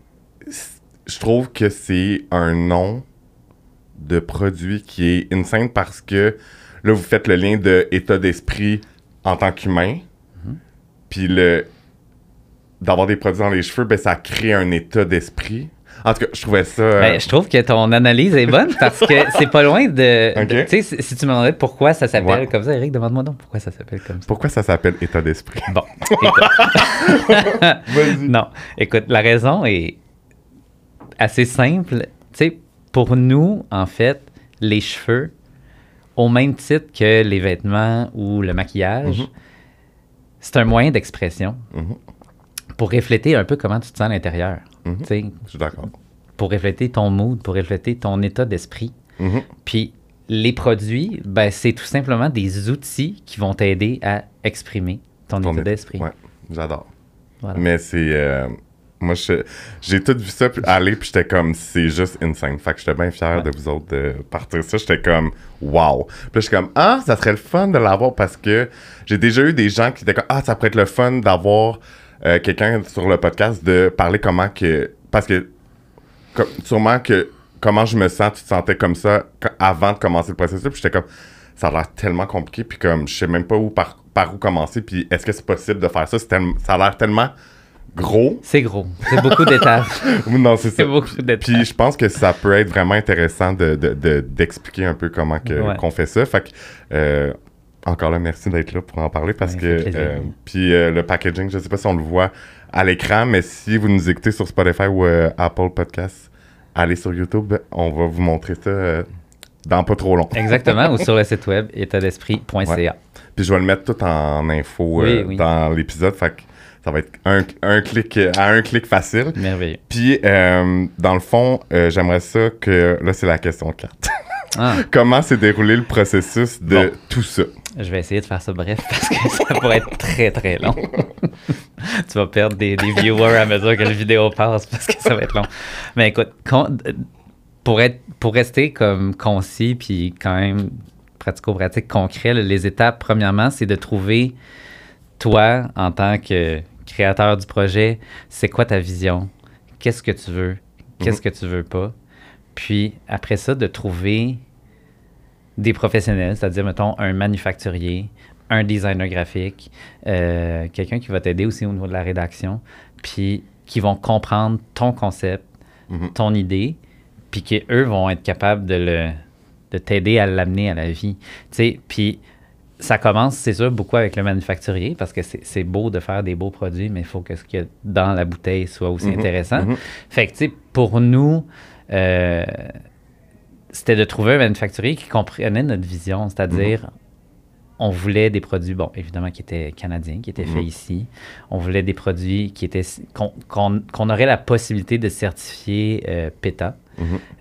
Speaker 1: c- je trouve que c'est un nom de produit qui est insane parce que là, vous faites le lien de état d'esprit en tant qu'humain. Puis le d'avoir des produits dans les cheveux, ben, ça crée un état d'esprit. En tout cas, je trouvais ça. euh,
Speaker 2: Ben, je trouve que ton analyse est bonne parce que c'est pas loin de.
Speaker 1: Ok.
Speaker 2: de- Tu sais, si, tu me demandais pourquoi ça s'appelle
Speaker 1: Ouais.
Speaker 2: comme ça, Eric, demande-moi donc pourquoi ça s'appelle comme ça.
Speaker 1: Pourquoi ça s'appelle état d'esprit?
Speaker 2: Bon, non, écoute, la raison est assez simple. Tu sais, pour nous, en fait, les cheveux, au même titre que les vêtements ou le maquillage,
Speaker 1: Mhm.
Speaker 2: c'est un moyen d'expression
Speaker 1: Mhm.
Speaker 2: pour refléter un peu comment tu te sens à l'intérieur. Tu sais,
Speaker 1: Je suis d'accord.
Speaker 2: pour refléter ton mood, pour refléter ton état d'esprit.
Speaker 1: Mhm.
Speaker 2: Puis les produits, ben, c'est tout simplement des outils qui vont t'aider à exprimer ton,
Speaker 1: Ton
Speaker 2: état
Speaker 1: état-
Speaker 2: d'esprit.
Speaker 1: Ouais, j'adore.
Speaker 2: Voilà.
Speaker 1: Mais c'est. euh, moi, j'ai tout vu ça puis aller, puis j'étais comme, c'est juste insane. Fait que j'étais bien fier
Speaker 2: Ouais.
Speaker 1: de vous autres de partir ça. J'étais comme, wow. Puis suis comme, ah, ça serait le fun de l'avoir parce que j'ai déjà eu des gens qui étaient comme, ah, ça pourrait être le fun d'avoir euh, quelqu'un sur le podcast de parler comment que. Parce que, comme- sûrement que, comment je me sens, tu te sentais comme ça avant de commencer le processus. Puis j'étais comme, ça a l'air tellement compliqué, puis comme, je sais même pas où par, par où commencer, puis est-ce que c'est possible de faire ça? Ça a l'air tellement gros.
Speaker 2: C'est gros. C'est beaucoup d'étapes.
Speaker 1: non, c'est ça.
Speaker 2: C'est beaucoup
Speaker 1: Puis-
Speaker 2: d'étapes.
Speaker 1: Puis je pense que ça peut être vraiment intéressant de, de- de- d'expliquer un peu comment que,
Speaker 2: Ouais.
Speaker 1: qu'on fait ça. Fait que, euh, encore là, merci d'être là pour en parler parce
Speaker 2: Ouais,
Speaker 1: que. euh, puis euh, le packaging, je sais pas si on le voit à l'écran, mais si vous nous écoutez sur Spotify ou Apple Podcasts, allez sur YouTube, on va vous montrer ça dans pas trop long.
Speaker 2: Exactement, ou sur le site web étatdesprit.ca.
Speaker 1: Ouais. Puis je vais le mettre tout en info
Speaker 2: Oui, oui.
Speaker 1: dans l'épisode. Fait que ça va être un, un clic euh, à un clic facile.
Speaker 2: Merveilleux.
Speaker 1: Puis, euh, dans le fond, euh, j'aimerais ça que. Là, c'est la question 4.
Speaker 2: Ah,
Speaker 1: Comment s'est déroulé le processus de
Speaker 2: Bon.
Speaker 1: tout ça?
Speaker 2: je vais essayer de faire ça bref parce que ça pourrait être très très long. tu vas perdre des, des viewers à mesure que la vidéo passe parce que ça va être long. Mais écoute, pour, être, pour rester comme concis puis quand même pratico-pratique concret, les étapes, premièrement, c'est de trouver toi en tant que créateur du projet, c'est quoi ta vision? Qu'est-ce que tu veux? Qu'est-ce que tu veux pas? Puis après ça, de trouver des professionnels, c'est-à-dire, mettons, un manufacturier, un designer graphique, euh, quelqu'un qui va t'aider aussi au niveau de la rédaction, puis qui vont comprendre ton concept,
Speaker 1: Mhm.
Speaker 2: ton idée, puis qu'eux vont être capables de, le, de t'aider à l'amener à la vie. Tu sais, puis ça commence, c'est sûr, beaucoup avec le manufacturier, parce que c'est beau de faire des beaux produits, mais il faut que ce qu'il y a dans la bouteille soit aussi
Speaker 1: Mhm.
Speaker 2: intéressant.
Speaker 1: Mhm.
Speaker 2: Fait que, tu sais, pour nous, euh, c'était de trouver un manufacturier qui comprenait notre vision, c'est-à-dire, on voulait des produits, bon, évidemment, qui étaient canadiens, qui étaient faits
Speaker 1: Mhm.
Speaker 2: ici. On voulait des produits qui étaient, qu'on aurait la possibilité de certifier euh, PETA.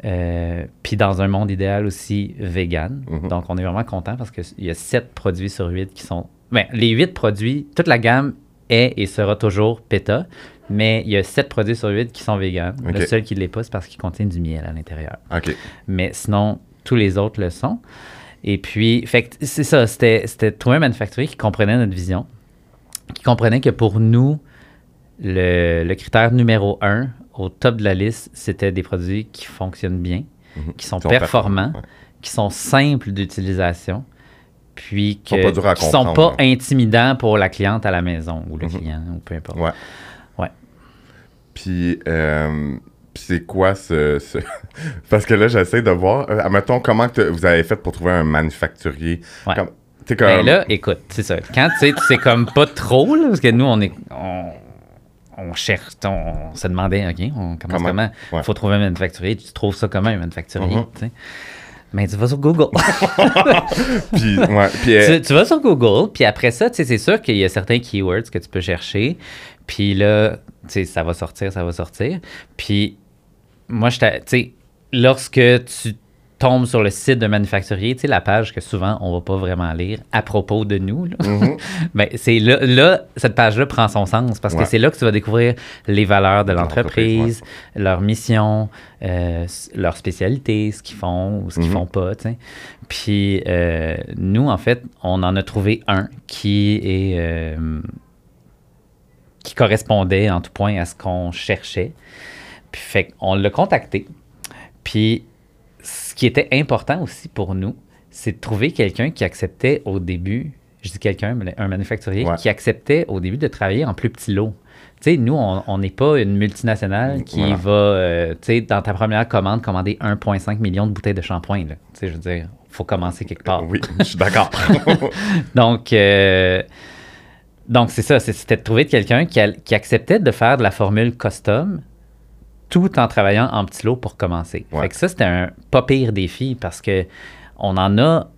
Speaker 2: Euh, puis dans un monde idéal aussi vegan.
Speaker 1: Mhm.
Speaker 2: Donc, on est vraiment content parce qu'il y a sept produits sur huit qui sont. Ben, les huit produits, toute la gamme est et sera toujours PETA, mais il y a sept produits sur huit qui sont vegan.
Speaker 1: Ok.
Speaker 2: Le seul qui ne l'est pas, c'est parce qu'il contient du miel à l'intérieur.
Speaker 1: OK.
Speaker 2: Mais sinon, tous les autres le sont. Et puis, c'est ça, c'était un manufacturier qui comprenait notre vision, qui comprenait que pour nous, le, le critère numéro un, au top de la liste, c'était des produits qui fonctionnent bien,
Speaker 1: Mhm.
Speaker 2: qui sont
Speaker 1: Qui sont
Speaker 2: performants, qui sont simples d'utilisation, puis
Speaker 1: Sont pas
Speaker 2: qui sont
Speaker 1: comprendre,
Speaker 2: pas intimidants pour la cliente à la maison ou le
Speaker 1: Mhm.
Speaker 2: client ou peu importe.
Speaker 1: Ouais.
Speaker 2: Ouais.
Speaker 1: Puis, euh, puis c'est quoi ce, ce- Parce que là, j'essaie de voir. Euh, admettons, comment que vous avez fait pour trouver un manufacturier?
Speaker 2: Ouais.
Speaker 1: Comme, comme...
Speaker 2: Ben là, écoute, c'est ça. Quand tu sais, tu sais comme pas trop, là, parce que nous, on est. On, on cherche, on, on se demandait, OK, on commence
Speaker 1: Comment?
Speaker 2: comment? Il
Speaker 1: Ouais.
Speaker 2: faut trouver un manufacturier. Tu trouves ça comment, un manufacturier? Tu sais? Mais tu vas sur Google.
Speaker 1: Puis, ouais, puis, euh,
Speaker 2: tu, tu vas sur Google, puis après ça, c'est sûr qu'il y a certains keywords que tu peux chercher. Puis là, ça va sortir, ça va sortir. Puis moi, je sais, lorsque tu tombes sur le site d'un manufacturier, tu sais, la page que souvent on va pas vraiment lire à propos de nous, là,
Speaker 1: mhm.
Speaker 2: ben, c'est là, là, cette page-là prend son sens parce
Speaker 1: Ouais.
Speaker 2: que c'est là que tu vas découvrir les valeurs de
Speaker 1: De l'entreprise,
Speaker 2: leur mission, euh, leur spécialité, ce qu'ils font ou ce qu'ils
Speaker 1: Mhm.
Speaker 2: font pas. tu sais. Puis euh, nous, en fait, on en a trouvé un qui est euh, qui correspondait en tout point à ce qu'on cherchait. Puis fait qu'on l'a contacté. Puis qui était important aussi pour nous, c'est de trouver quelqu'un qui acceptait au début je dis quelqu'un, mais un manufacturier,
Speaker 1: Ouais.
Speaker 2: qui acceptait au début de travailler en plus petits lots. Tu sais, nous, on n'est pas une multinationale qui
Speaker 1: Voilà.
Speaker 2: va, euh, tu sais, dans ta première commande, commander 1,5 million de bouteilles de shampoing. Tu sais, je veux dire, faut commencer quelque part.
Speaker 1: Oui, je suis d'accord.
Speaker 2: Donc, euh, donc c'est ça, c'était de trouver quelqu'un qui acceptait de faire de la formule custom tout en travaillant en petits lots pour commencer.
Speaker 1: Ouais.
Speaker 2: Fait que ça, c'était un pas pire défi parce que on en a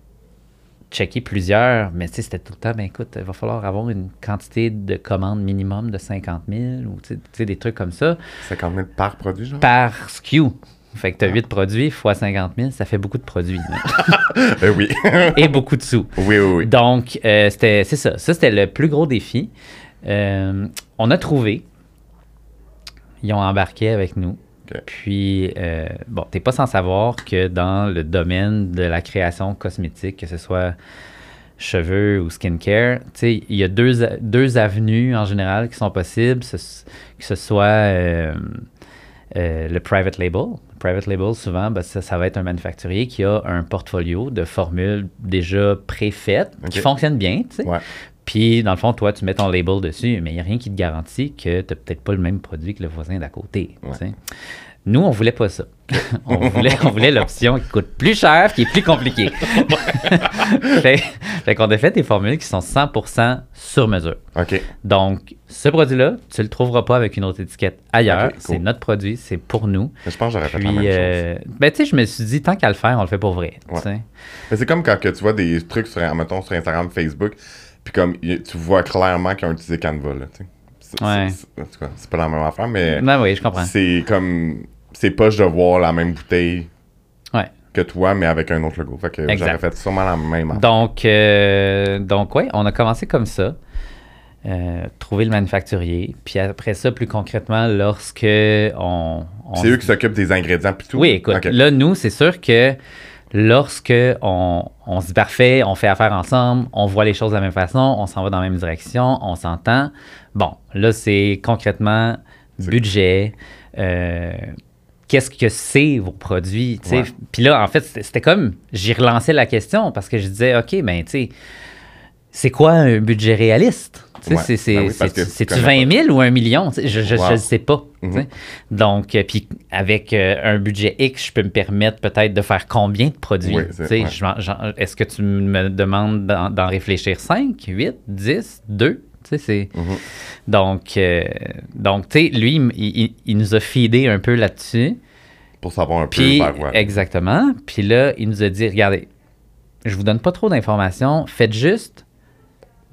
Speaker 2: checké plusieurs, mais c'était tout le temps, ben écoute, il va falloir avoir une quantité de commandes minimum de 50 000 ou des trucs comme ça
Speaker 1: 50 000 par produit, genre?
Speaker 2: par SKU. Fait que tu as 8 produits fois 50 000, ça fait beaucoup de produits.
Speaker 1: Euh, oui.
Speaker 2: et beaucoup de sous.
Speaker 1: oui, oui, oui.
Speaker 2: Donc, euh, c'était, c'est ça. Ça, c'était le plus gros défi. Euh, on a trouvé. Ils ont embarqué avec nous. Puis, euh, bon, t'es pas sans savoir que dans le domaine de la création cosmétique, que ce soit cheveux ou skincare, tu sais, il y a deux, deux avenues en général qui sont possibles, ce- que ce soit euh, euh, le private label. Le private label, souvent, ben, ça, ça va être un manufacturier qui a un portfolio de formules déjà préfaites qui fonctionnent bien, tu sais.
Speaker 1: Ouais.
Speaker 2: Puis, dans le fond, toi, tu mets ton label dessus, mais il n'y a rien qui te garantit que tu n'as peut-être pas le même produit que le voisin d'à côté.
Speaker 1: Ouais.
Speaker 2: Nous, on voulait pas ça. on voulait, on voulait l'option qui coûte plus cher, qui est plus compliquée. fait fait qu'on a fait des formules qui sont 100% sur mesure.
Speaker 1: OK.
Speaker 2: Donc, ce produit-là, tu le trouveras pas avec une autre étiquette ailleurs.
Speaker 1: Cool.
Speaker 2: C'est notre produit, c'est pour nous.
Speaker 1: Mais je pense que j'aurais fait la même chose.
Speaker 2: euh, ben, tu sais, je me suis dit, tant qu'à le faire, on le fait pour vrai.
Speaker 1: Ouais. Mais c'est comme quand que tu vois des trucs sur, mettons, sur Instagram, Facebook, puis comme tu vois clairement qu'ils ont utilisé Canva, là, tu sais. C'est-
Speaker 2: Ouais.
Speaker 1: c'est- c'est- en tout cas, c'est pas la même affaire, mais
Speaker 2: Ben oui, je comprends.
Speaker 1: c'est comme... C'est poche de voir la même bouteille
Speaker 2: Ouais.
Speaker 1: que toi, mais avec un autre logo. Fait que j'aurais fait sûrement la même affaire.
Speaker 2: Donc, euh, donc ouais, on a commencé comme ça. Euh, trouver le manufacturier. Puis après ça, plus concrètement, lorsque on. on
Speaker 1: C'est eux qui s'occupent des ingrédients puis tout?
Speaker 2: Oui, écoute, là, nous, c'est sûr que lorsque on, on se dit parfait, on fait affaire ensemble, on voit les choses de la même façon, on s'en va dans la même direction, on s'entend. Bon, là, c'est concrètement budget. euh, Qu'est-ce que c'est vos produits?
Speaker 1: Ouais.
Speaker 2: Puis là, en fait, c'était c'était comme, j'y relançais la question parce que je disais, OK, ben, tu sais, c'est quoi un budget réaliste?
Speaker 1: Ouais.
Speaker 2: c'est-
Speaker 1: Ben oui, tu
Speaker 2: C'est-tu
Speaker 1: connais
Speaker 2: 20 000 ou 1 million? Je ne
Speaker 1: Wow.
Speaker 2: sais pas.
Speaker 1: Mhm.
Speaker 2: Donc, euh, puis avec euh, un budget X, je peux me permettre peut-être de faire combien de produits?
Speaker 1: Oui, ouais.
Speaker 2: Est-ce que tu me demandes d'en réfléchir 5, 8, 10, 2? Tu sais, c'est...
Speaker 1: Mhm.
Speaker 2: Donc, euh, donc tu sais, lui, il, il- il nous a feedé un peu là-dessus.
Speaker 1: Pour savoir un
Speaker 2: Puis,
Speaker 1: peu vers
Speaker 2: exactement. Puis là, il nous a dit, regardez, je vous donne pas trop d'informations, faites juste,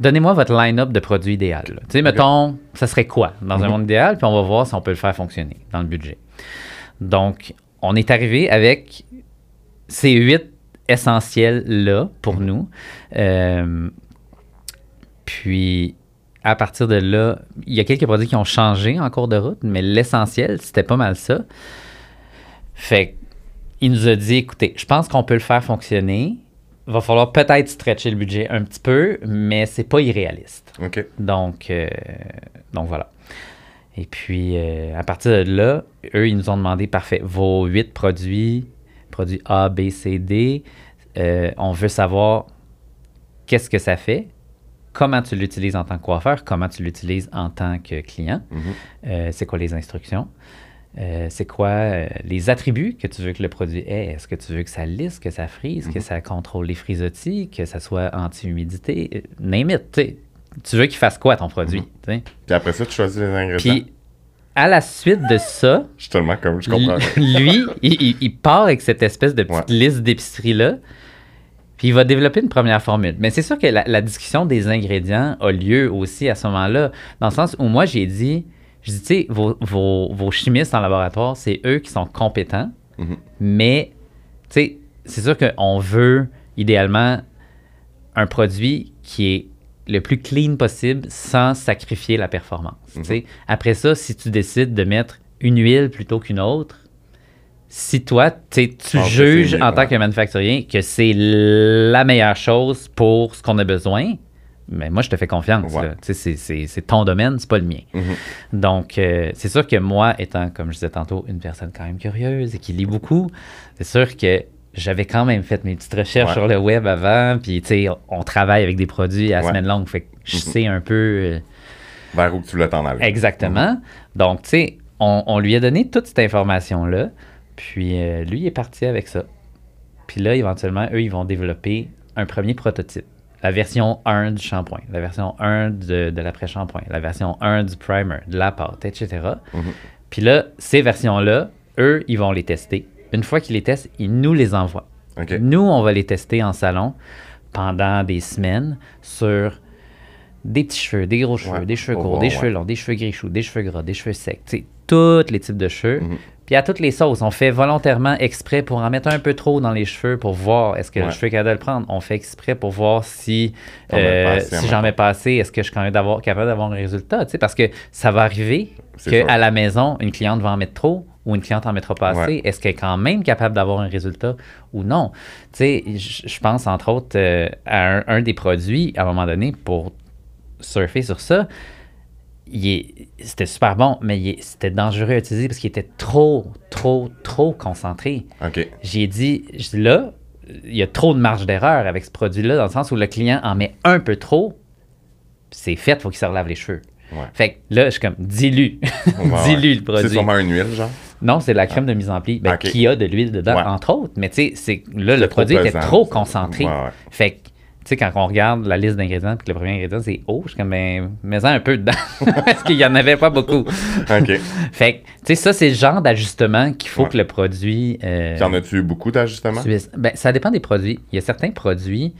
Speaker 2: donnez-moi votre line-up de produits idéal. Tu sais, mettons, ça serait quoi dans un
Speaker 1: Mhm.
Speaker 2: monde idéal, puis on va voir si on peut le faire fonctionner dans le budget. Donc, on est arrivé avec ces huit essentiels-là pour
Speaker 1: Mhm.
Speaker 2: nous. Euh, puis, à partir de là, il y a quelques produits qui ont changé en cours de route, mais l'essentiel, c'était pas mal ça. Fait il nous a dit, écoutez, je pense qu'on peut le faire fonctionner. Va falloir peut-être stretcher le budget un petit peu, mais c'est pas irréaliste. Donc, euh, donc voilà. Et puis, euh, à partir de là, eux, ils nous ont demandé, parfait, vos huit produits, produits A, B, C, D, euh, on veut savoir qu'est-ce que ça fait, comment tu l'utilises en tant que coiffeur, comment tu l'utilises en tant que client,
Speaker 1: Mhm.
Speaker 2: c'est quoi les instructions, euh, c'est quoi euh, les attributs que tu veux que le produit ait? Est-ce que tu veux que ça lisse, que ça frise, que
Speaker 1: Mhm.
Speaker 2: ça contrôle les frisottis, que ça soit anti-humidité, euh, name it, tu sais. Tu veux qu'il fasse quoi ton produit?
Speaker 1: Mhm. Puis après ça, tu choisis les ingrédients.
Speaker 2: Puis, à la suite de ça,
Speaker 1: Je suis tellement comme... Je comprends.
Speaker 2: lui, il, il- il part avec cette espèce de petite
Speaker 1: Ouais.
Speaker 2: liste d'épicerie-là, puis il va développer une première formule. Mais c'est sûr que la, la discussion des ingrédients a lieu aussi à ce moment-là, dans le sens où moi, j'ai dit, je dis, tu sais, vos, vos- vos chimistes en laboratoire, c'est eux qui sont compétents,
Speaker 1: Mhm.
Speaker 2: mais, tu sais, c'est sûr qu'on veut, idéalement, un produit qui est le plus clean possible sans sacrifier la performance. sais. Après ça, si tu décides de mettre une huile plutôt qu'une autre, si toi, tu
Speaker 1: que
Speaker 2: juges en tant que manufacturier que c'est la meilleure chose pour ce qu'on a besoin, mais moi, je te fais confiance.
Speaker 1: Ouais.
Speaker 2: c'est- ton domaine, c'est pas le mien.
Speaker 1: Mhm.
Speaker 2: Donc, euh, c'est sûr que moi, étant, comme je disais tantôt, une personne quand même curieuse et qui lit beaucoup, c'est sûr que j'avais quand même fait mes petites recherches
Speaker 1: Ouais.
Speaker 2: sur le web avant, puis tu sais, on travaille avec des produits à
Speaker 1: Ouais.
Speaker 2: semaine longue, fait que je
Speaker 1: Mhm.
Speaker 2: sais un peu euh,
Speaker 1: Vers où tu voulais t'en aller.
Speaker 2: exactement. Donc, tu sais, on, on lui a donné toute cette information-là, puis euh, lui, il est parti avec ça. Puis là, éventuellement, eux, ils vont développer un premier prototype. La version 1 du shampoing, la version 1 de, de l'après-shampoing, la version 1 du primer, de la pâte, etc.
Speaker 1: Mhm.
Speaker 2: Puis là, ces versions-là, eux, ils vont les tester. Une fois qu'ils les testent, ils nous les envoient. Nous, on va les tester en salon pendant des semaines sur des petits cheveux, des gros cheveux,
Speaker 1: Ouais,
Speaker 2: des cheveux courts, des
Speaker 1: ouais.
Speaker 2: cheveux longs, des cheveux gris-choux, des cheveux gras, des cheveux secs, tous les types de cheveux.
Speaker 1: Mhm.
Speaker 2: Puis à toutes les sauces, on fait volontairement exprès pour en mettre un peu trop dans les cheveux pour voir est-ce que le
Speaker 1: Ouais.
Speaker 2: cheveu est capable de le prendre. On fait exprès pour voir si, euh, si
Speaker 1: en
Speaker 2: j'en mets pas assez, est-ce que je suis quand même d'avoir- capable d'avoir un résultat. Parce que ça va arriver qu'à la maison, une cliente va en mettre trop ou une cliente en mettra pas assez.
Speaker 1: Ouais.
Speaker 2: Est-ce qu'elle est quand même capable d'avoir un résultat ou non? Tu sais, je pense entre autres euh, à un, un des produits, à un moment donné, pour surfer sur ça, c'était super bon, mais c'était dangereux à utiliser parce qu'il était trop, trop, trop concentré.
Speaker 1: OK.
Speaker 2: J'ai dit, là, il y a trop de marge d'erreur avec ce produit-là, dans le sens où le client en met un peu trop, c'est fait, il faut qu'il se relave les cheveux.
Speaker 1: Ouais.
Speaker 2: Fait que là, je suis comme, dilue,
Speaker 1: Ouais,
Speaker 2: dilue
Speaker 1: ouais.
Speaker 2: le produit.
Speaker 1: C'est sûrement une huile, genre?
Speaker 2: Non, c'est de la crème de mise en pli, ben, qui a de l'huile dedans, entre autres. Mais tu sais, c'est- là, le produit était trop concentré. Fait que, sais, quand on regarde la liste d'ingrédients, puis que le premier ingrédient, c'est eau, je suis comme, ben, mets-en un peu dedans. Parce qu'il n'y en avait pas beaucoup.
Speaker 1: OK.
Speaker 2: Fait que, tu sais, ça, c'est le genre d'ajustement qu'il faut
Speaker 1: Ouais.
Speaker 2: que le produit. euh,
Speaker 1: T'en as-tu eu beaucoup d'ajustements?
Speaker 2: Ben, ça dépend des produits. Il y a certains produits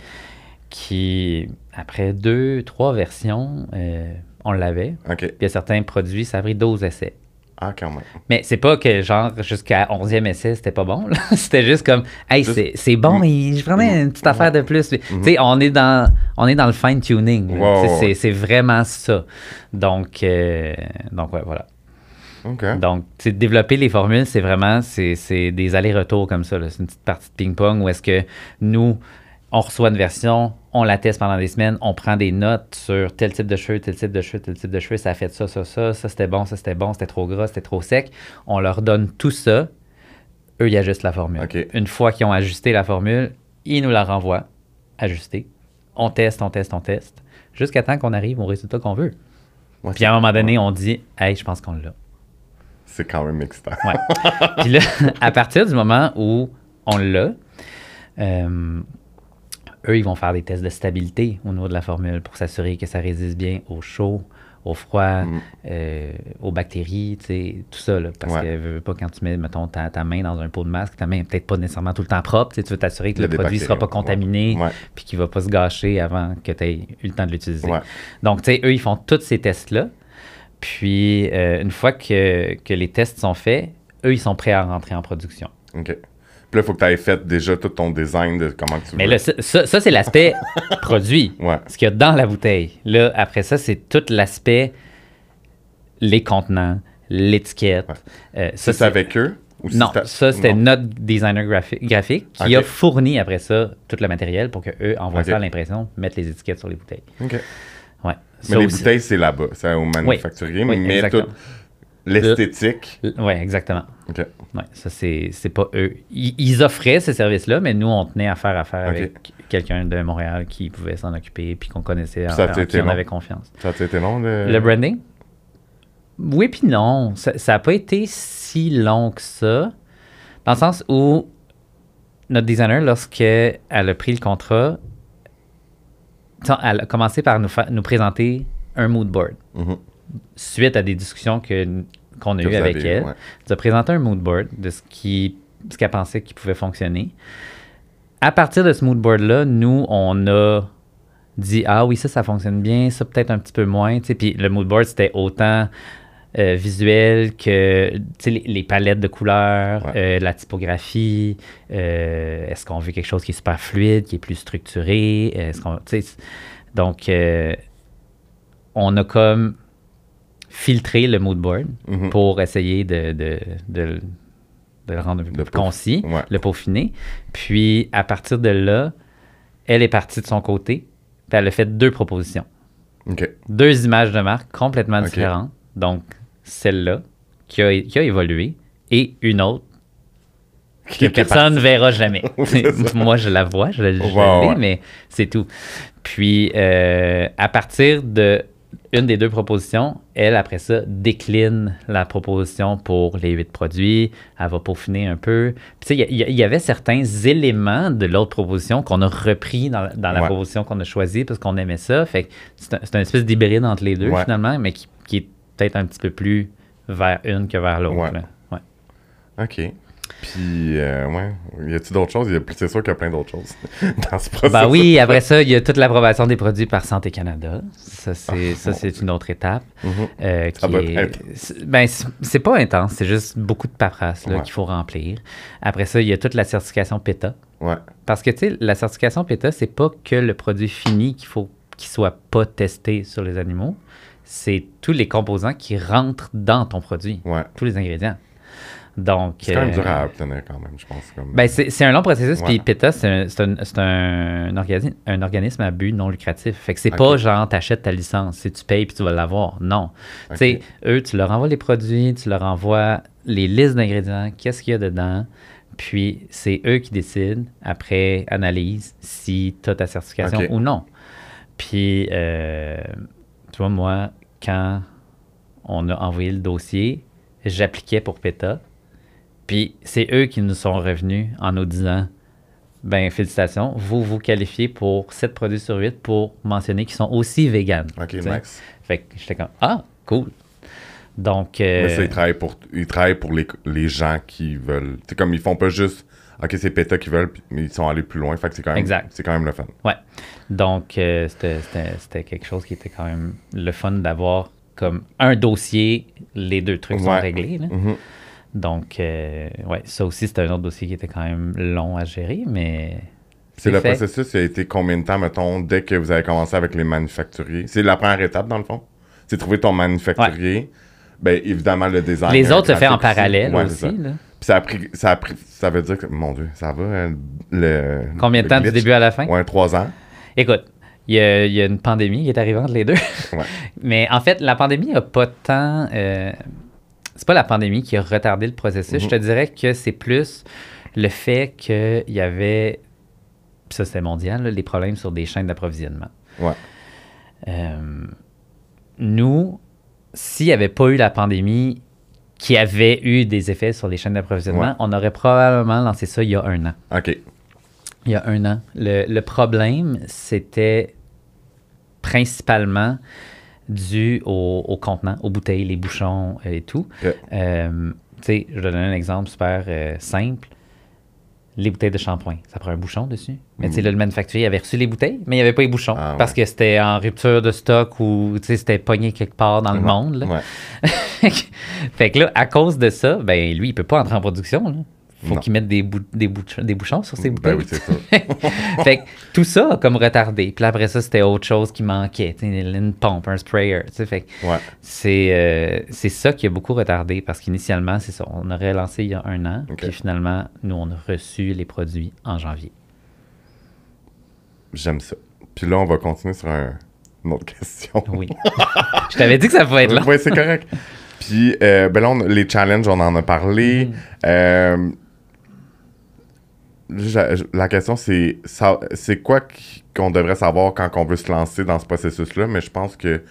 Speaker 2: qui, après deux, trois versions, euh, on l'avait.
Speaker 1: OK.
Speaker 2: Puis il y a certains produits, ça a pris 12 essais.
Speaker 1: Ah, quand même.
Speaker 2: Mais c'est pas que, genre, jusqu'à 11e essai, c'était pas bon. là. c'était juste comme, hey,
Speaker 1: Juste-
Speaker 2: c'est- c'est bon, mais je prenais une petite
Speaker 1: Ouais.
Speaker 2: affaire de plus.
Speaker 1: Mhm.
Speaker 2: Tu sais, on est dans, on est dans le fine-tuning. c'est- vraiment ça. Donc, euh, donc ouais, voilà.
Speaker 1: OK.
Speaker 2: Donc, tu sais, développer les formules, c'est vraiment c'est, c'est des allers-retours comme ça. C'est une petite partie de ping-pong où est-ce que nous, on reçoit une version, on la teste pendant des semaines, on prend des notes sur tel type de cheveux, tel type de cheveux, tel type de cheveux, ça a fait ça, ça, ça, ça c'était bon, ça c'était bon, c'était trop gras, c'était trop sec. On leur donne tout ça. Eux, ils ajustent la formule. Une fois qu'ils ont ajusté la formule, ils nous la renvoient ajustée. On teste, on teste, on teste, jusqu'à temps qu'on arrive au résultat qu'on veut.
Speaker 1: Ouais,
Speaker 2: Puis à un moment donné, on dit, hey, je pense qu'on l'a.
Speaker 1: C'est quand même excitant.
Speaker 2: Ouais. Puis là, à partir du moment où on l'a, euh, eux, ils vont faire des tests de stabilité au niveau de la formule pour s'assurer que ça résiste bien au chaud, au froid,
Speaker 1: Mm.
Speaker 2: euh, aux bactéries, tu sais, tout ça. Là, parce
Speaker 1: Ouais.
Speaker 2: que veux, veux pas quand tu mets, mettons, ta, ta main dans un pot de masque, ta main est peut-être pas nécessairement tout le temps propre. tu veux t'assurer que le produit ne sera pas
Speaker 1: ouais.
Speaker 2: contaminé
Speaker 1: Ouais.
Speaker 2: puis qu'il va pas se gâcher avant que tu aies eu le temps de l'utiliser. Donc, tu sais, eux, ils font tous ces tests-là. Puis, euh, une fois que, que les tests sont faits, eux, ils sont prêts à rentrer en production.
Speaker 1: OK. Puis là, il faut que tu aies fait déjà tout ton design de comment tu veux.
Speaker 2: Mais là, ça, ça- c'est l'aspect produit,
Speaker 1: Ouais.
Speaker 2: ce qu'il y a dans la bouteille. Là, après ça, c'est tout l'aspect, les contenants, l'étiquette. Euh,
Speaker 1: Ça, c'est avec eux? Ou
Speaker 2: Non, ça, c'était notre designer graphi- graphique qui a fourni après ça tout le matériel pour qu'eux envoient
Speaker 1: Ok.
Speaker 2: ça à l'impression, mettent les étiquettes sur les bouteilles.
Speaker 1: OK.
Speaker 2: Ouais.
Speaker 1: Mais
Speaker 2: Ça
Speaker 1: les
Speaker 2: aussi-
Speaker 1: bouteilles, c'est là-bas. C'est au manufacturier.
Speaker 2: Oui,
Speaker 1: mais tout l'esthétique.
Speaker 2: Oui, exactement.
Speaker 1: OK.
Speaker 2: Ouais, ça, c'est pas eux. Ils, ils offraient ce service-là, mais nous, on tenait à faire affaire avec quelqu'un de Montréal qui pouvait s'en occuper puis qu'on connaissait, en,
Speaker 1: Ça
Speaker 2: en
Speaker 1: été
Speaker 2: qui on avait confiance.
Speaker 1: Ça a été long, le...
Speaker 2: Le branding? Oui puis non. Ça n'a pas été si long que ça. Dans le sens où notre designer, lorsqu'elle a pris le contrat, elle a commencé par nous, nous présenter un mood board.
Speaker 1: Mhm.
Speaker 2: Suite à des discussions que- qu'on a
Speaker 1: Que vous
Speaker 2: avec elle,
Speaker 1: ouais.
Speaker 2: nous a présenté un mood board de ce qui ce qu'elle pensait qui pouvait fonctionner. À partir de ce mood board-là, nous, on a dit Ah oui, ça, ça fonctionne bien, ça peut-être un petit peu moins. tu. Puis le mood board, c'était autant euh, visuel que tu les, les palettes de couleurs,
Speaker 1: Ouais.
Speaker 2: euh, la typographie. euh, Est-ce qu'on veut quelque chose qui est super fluide, qui est plus structuré? Est-ce qu'on, tu donc, on a comme filtré le mood board
Speaker 1: Mhm.
Speaker 2: pour essayer de, de, de- de le rendre concis,
Speaker 1: ouais.
Speaker 2: le peaufiner. Puis, à partir de là, elle est partie de son côté, puis elle a fait deux propositions. Deux images de marque complètement différentes. Donc, celle-là, qui a, qui a évolué, et une autre que personne ne verra jamais. Moi, je la vois, je, l'ai,
Speaker 1: ouais.
Speaker 2: mais c'est tout. Puis, euh, à partir de une des deux propositions, elle, après ça, décline la proposition pour les huit produits. Elle va peaufiner un peu. Puis, tu sais, il y, avait certains éléments de l'autre proposition qu'on a repris dans, dans la
Speaker 1: Ouais.
Speaker 2: proposition qu'on a choisie parce qu'on aimait ça. Fait que c'est un, c'est un espèce d'hybride entre les deux,
Speaker 1: Ouais.
Speaker 2: finalement, mais qui, qui est peut-être un petit peu plus vers une que vers l'autre.
Speaker 1: Ouais. OK. Puis, euh, ouais. Y a-t-il d'autres choses? C'est sûr qu'il y a plein d'autres choses dans ce processus.
Speaker 2: Ben oui, après ça, il y a toute l'approbation des produits par Santé Canada. Ça, c'est, c'est une autre étape. Euh,
Speaker 1: Ça
Speaker 2: qui est- ben, c'est pas intense, c'est juste beaucoup de paperasse
Speaker 1: Ouais.
Speaker 2: qu'il faut remplir. Après ça, il y a toute la certification PETA.
Speaker 1: Ouais.
Speaker 2: Parce que, tu sais, la certification PETA, c'est pas que le produit fini qu'il faut qu'il soit pas testé sur les animaux. C'est tous les composants qui rentrent dans ton produit,
Speaker 1: Ouais.
Speaker 2: tous les ingrédients. Donc,
Speaker 1: C'est quand même
Speaker 2: euh,
Speaker 1: dur à obtenir, quand même, je pense. Comme...
Speaker 2: ben, c'est c'est un long processus, puis PETA, c'est un, c'est un, c'est un, organi- un organisme à but non lucratif. Fait que c'est pas genre, t'achètes ta licence, si tu payes puis tu vas l'avoir. Non.
Speaker 1: Ok.
Speaker 2: Tu sais, eux, tu leur envoies les produits, tu leur envoies les listes d'ingrédients, qu'est-ce qu'il y a dedans, puis c'est eux qui décident, après analyse, si tu as ta certification ou non. Puis, euh, tu vois, moi, quand on a envoyé le dossier, j'appliquais pour PETA. Puis c'est eux qui nous sont revenus en nous disant ben félicitations, vous vous qualifiez pour 7 produits sur 8 pour mentionner qu'ils sont aussi véganes.
Speaker 1: OK,
Speaker 2: Tu sais?
Speaker 1: Max.
Speaker 2: Fait que j'étais comme ah, cool. Donc euh,
Speaker 1: Mais ça, ils travaillent pour, ils travaillent pour les, les gens qui veulent. C'est comme, ils font pas juste, OK, c'est PETA qui veulent, mais ils sont allés plus loin. Fait que c'est quand même,
Speaker 2: Exact.
Speaker 1: c'est quand même le fun.
Speaker 2: ouais. Donc euh, c'était- c'était c'était quelque chose qui était quand même le fun d'avoir comme un dossier, les deux trucs sont réglés. là.
Speaker 1: Mhm.
Speaker 2: Donc euh, ouais, ça aussi c'était un autre dossier qui était quand même long à gérer, mais
Speaker 1: C'est le
Speaker 2: fait.
Speaker 1: processus, ça a été combien de temps, mettons, dès que vous avez commencé avec les manufacturiers? C'est la première étape, dans le fond? C'est trouver ton manufacturier. Ben, évidemment, le design.
Speaker 2: Les autres se fait en parallèle
Speaker 1: Ouais,
Speaker 2: aussi. là.
Speaker 1: Puis ça a pris, ça a pris, ça veut dire que, mon Dieu, ça va, euh, le...
Speaker 2: Combien de temps du début à la fin?
Speaker 1: Ouais, trois ans.
Speaker 2: Écoute, il y, a, il y a une pandémie qui est arrivée entre les deux.
Speaker 1: Ouais.
Speaker 2: Mais en fait, la pandémie n'a pas tant. euh, c'est pas la pandémie qui a retardé le processus.
Speaker 1: Mhm.
Speaker 2: Je te dirais que c'est plus le fait qu'il y avait. ça, c'était mondial, là, les problèmes sur des chaînes d'approvisionnement.
Speaker 1: Ouais.
Speaker 2: Euh, nous, s'il n'y avait pas eu la pandémie qui avait eu des effets sur les chaînes d'approvisionnement,
Speaker 1: Ouais.
Speaker 2: on aurait probablement lancé ça il y a un an
Speaker 1: OK.
Speaker 2: il y a un an. Le, le problème, c'était principalement dû au, au contenant, aux bouteilles, les bouchons euh, et tout. Euh, tu sais, je vais donner un exemple super euh, simple. Les bouteilles de shampoing, ça prend un bouchon dessus. Mais tu sais, là, le manufacturier avait reçu les bouteilles, mais il n'y avait pas les bouchons
Speaker 1: Ah, ouais.
Speaker 2: parce que c'était en rupture de stock ou c'était pogné quelque part dans le
Speaker 1: Ouais.
Speaker 2: monde. là.
Speaker 1: Ouais.
Speaker 2: fait que là, à cause de ça, ben lui, il peut pas entrer en production. Là. Faut
Speaker 1: Non.
Speaker 2: qu'il mette des, bou- des, bouch- des bouchons sur ses bouteilles.
Speaker 1: Ben oui, c'est ça.
Speaker 2: fait que tout ça a comme retardé. Puis là, après ça, c'était autre chose qui manquait. Une pompe, un sprayer. Fait que
Speaker 1: Ouais.
Speaker 2: c'est euh, c'est ça qui a beaucoup retardé parce qu'initialement, c'est ça. On aurait lancé il y a un an.
Speaker 1: Ok.
Speaker 2: Puis finalement, nous, on a reçu les produits en janvier.
Speaker 1: J'aime ça. Puis là, on va continuer sur un- une autre question.
Speaker 2: Oui. Je t'avais dit que ça pouvait être long.
Speaker 1: Oui, c'est correct. Puis, euh, ben là, on- les challenges, on en a parlé.
Speaker 2: Mhm.
Speaker 1: Euh, la question, c'est c'est quoi qu'on devrait savoir quand on veut se lancer dans ce processus-là? Mais je pense que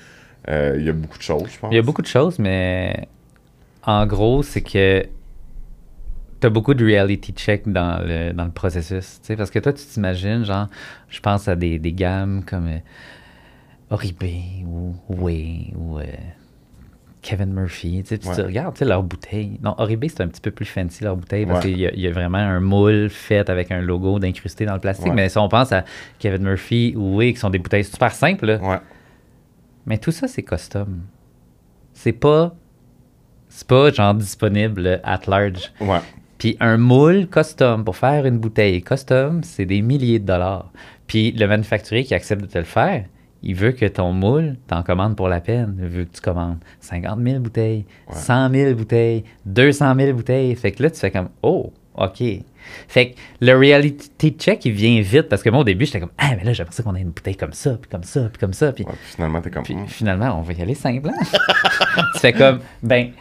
Speaker 1: euh, y a beaucoup de choses, je pense.
Speaker 2: Il y a beaucoup de choses, mais en gros, c'est que tu as beaucoup de reality check dans le, dans le processus. Parce que toi, tu t'imagines, genre, je pense à des, des gammes comme euh, ou Way ou euh, Kevin Murphy. Tu sais, puis tu
Speaker 1: Ouais.
Speaker 2: regardes tu sais, leurs bouteilles. Non, Oribe, c'est un petit peu plus fancy, leur bouteille, parce
Speaker 1: Ouais.
Speaker 2: qu'il y, a- il y a vraiment un moule fait avec un logo d'incrusté dans le plastique.
Speaker 1: Ouais.
Speaker 2: Mais si on pense à Kevin Murphy ou Way, qui sont des bouteilles super simples,
Speaker 1: Ouais.
Speaker 2: mais tout ça, c'est custom. C'est pas. C'est pas genre disponible at large.
Speaker 1: Ouais.
Speaker 2: Puis un moule custom pour faire une bouteille custom, c'est des milliers de dollars. Puis le manufacturier qui accepte de te le faire, il veut que ton moule t'en commande pour la peine. Il veut que tu commandes 50 000 bouteilles,
Speaker 1: Ouais.
Speaker 2: 100 000 bouteilles, 200 000 bouteilles. Fait que là, tu fais comme, oh, OK. Fait que le reality check, il vient vite parce que moi, au début, j'étais comme, ah, mais là, j'aimerais ça qu'on ait une bouteille comme ça, puis comme ça, puis comme ça. Puis
Speaker 1: Ouais, puis finalement, t'es comme.
Speaker 2: puis
Speaker 1: hmm.
Speaker 2: finalement, on va y aller simple. hein? tu fais comme, ben,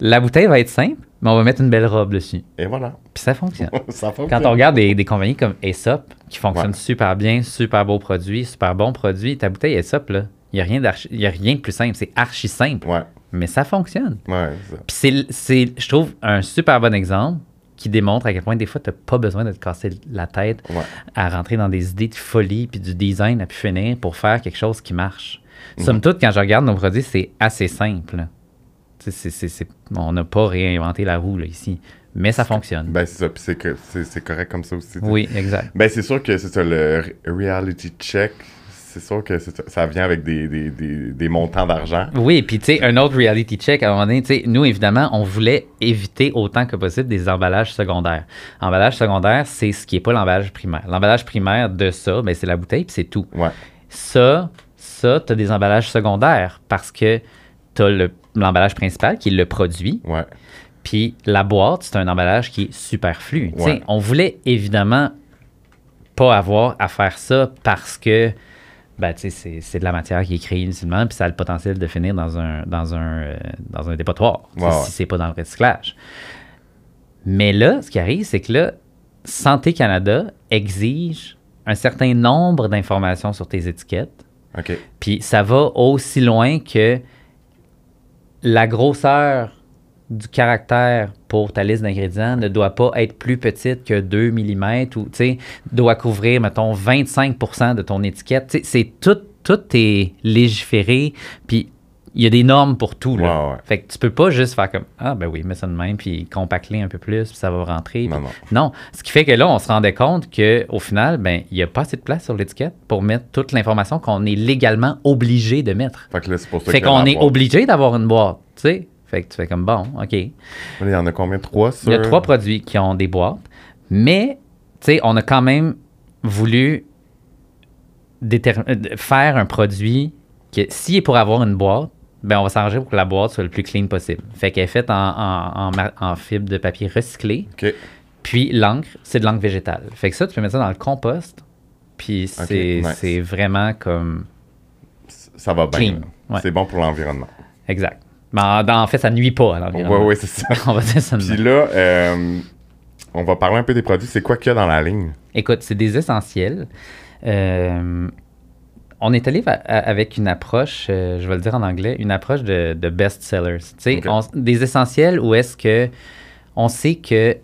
Speaker 2: la bouteille va être simple, mais on va mettre une belle robe dessus.
Speaker 1: Et voilà.
Speaker 2: Puis ça fonctionne.
Speaker 1: ça fonctionne.
Speaker 2: Quand on regarde des, des compagnies comme Aesop, qui fonctionnent
Speaker 1: Ouais.
Speaker 2: super bien, super beau produit, super bon produit, ta bouteille Aesop, là, il n'y a, a rien de plus simple. C'est archi simple,
Speaker 1: Ouais,
Speaker 2: mais ça fonctionne.
Speaker 1: ouais.
Speaker 2: Puis c'est, c'est, je trouve, un super bon exemple qui démontre à quel point des fois, tu n'as pas besoin de te casser la tête
Speaker 1: Ouais.
Speaker 2: à rentrer dans des idées de folie puis du design à pu finir pour faire quelque chose qui marche. Somme toute, quand je regarde nos produits, c'est assez simple. C'est- c'est- c'est- on n'a pas réinventé la roue là, ici, mais ça fonctionne.
Speaker 1: Ben, c'est ça. Puis c'est, que, c'est, correct comme ça aussi.
Speaker 2: oui, exact.
Speaker 1: Ben, c'est sûr que c'est ça, le re- reality check. C'est sûr que c'est ça, ça vient avec des, des, des, des montants d'argent.
Speaker 2: Oui, puis tu sais, un autre reality check, à un moment donné, tu sais, nous, évidemment, on voulait éviter autant que possible des emballages secondaires. Emballage secondaire, c'est ce qui n'est pas l'emballage primaire. L'emballage primaire de ça, ben, c'est la bouteille, puis c'est tout.
Speaker 1: Ouais.
Speaker 2: Ça, ça, tu as des emballages secondaires parce que tu as l'emballage principal qui est le produit,
Speaker 1: Ouais.
Speaker 2: puis la boîte, c'est un emballage qui est superflu.
Speaker 1: Ouais.
Speaker 2: On voulait évidemment pas avoir à faire ça parce que ben, c'est c'est de la matière qui est créée inutilement, puis ça a le potentiel de finir dans un, dans un, euh, dans un dépotoir, si c'est pas dans le recyclage. Mais là, ce qui arrive, c'est que là, Santé Canada exige un certain nombre d'informations sur tes étiquettes.
Speaker 1: OK.
Speaker 2: Puis ça va aussi loin que la grosseur du caractère pour ta liste d'ingrédients ne doit pas être plus petite que 2 mm ou, tu doit couvrir, mettons, 25% de ton étiquette. C'est tout, tout est légiféré, puis il y a des normes pour tout, là.
Speaker 1: Ouais, ouais.
Speaker 2: Fait que tu peux pas juste faire comme, ah, ben oui, mets ça de même, puis compacter un peu plus, puis ça va rentrer.
Speaker 1: Non,
Speaker 2: puis-
Speaker 1: non.
Speaker 2: non, ce qui fait que là, on se rendait compte qu'au final, ben, il n'y a pas assez de place sur l'étiquette pour mettre toute l'information qu'on est légalement obligé de mettre.
Speaker 1: Fait que là, c'est pour ça
Speaker 2: Fait qu'on est
Speaker 1: boîte-
Speaker 2: obligé d'avoir une boîte, tu sais. Fait que tu fais comme bon, OK. Il
Speaker 1: Il y en a combien? Trois sur...
Speaker 2: y a trois produits qui ont des boîtes, mais, tu sais, on a quand même voulu euh, faire un produit que s'il est pour avoir une boîte, ben on va s'arranger pour que la boîte soit le plus clean possible. Fait qu'elle est faite en, en- en ma- en fibre de papier recyclé. Puis l'encre, c'est de l'encre végétale. Fait que ça, tu peux mettre ça dans le compost. Puis c'est
Speaker 1: nice.
Speaker 2: vraiment comme.
Speaker 1: Ça va bien.
Speaker 2: Ouais.
Speaker 1: C'est bon pour l'environnement.
Speaker 2: Exact. Mais en, dans- en fait, ça nuit pas à l'environnement.
Speaker 1: ouais, c'est ça.
Speaker 2: On va dire ça
Speaker 1: Puis là, euh, on va parler un peu des produits. C'est quoi qu'il y a dans la ligne?
Speaker 2: Écoute, c'est des essentiels. Euh, on est allé avec une approche, euh, je vais le dire en anglais, une approche de, de best-sellers. On- des essentiels où est-ce que on sait que.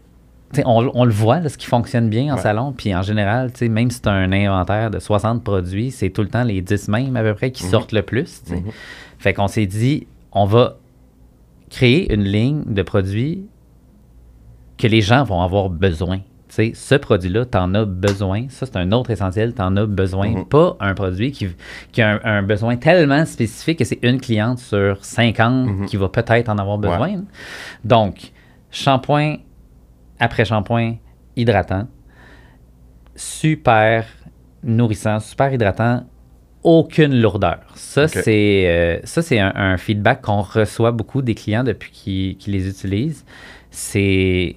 Speaker 2: On, on le voit, là, ce qui fonctionne bien en
Speaker 1: Ouais.
Speaker 2: salon. Puis en général, même si tu as un inventaire de 60 produits, c'est tout le temps les 10 mêmes à peu près qui
Speaker 1: Mhm.
Speaker 2: sortent le plus. sais.
Speaker 1: Mhm.
Speaker 2: Fait qu'on s'est dit, on va créer une ligne de produits que les gens vont avoir besoin. Tu sais, ce produit-là, tu en as besoin. Ça, c'est un autre essentiel, tu en as besoin.
Speaker 1: Mhm.
Speaker 2: Pas un produit qui, qui a un, un besoin tellement spécifique que c'est une cliente sur 50
Speaker 1: Mhm.
Speaker 2: qui va peut-être en avoir besoin. Donc, shampoing après shampoing hydratant, super nourrissant, super hydratant, aucune lourdeur. Ça, c'est euh, c'est un, un feedback qu'on reçoit beaucoup des clients depuis qu'ils qu'ils les utilisent. C'est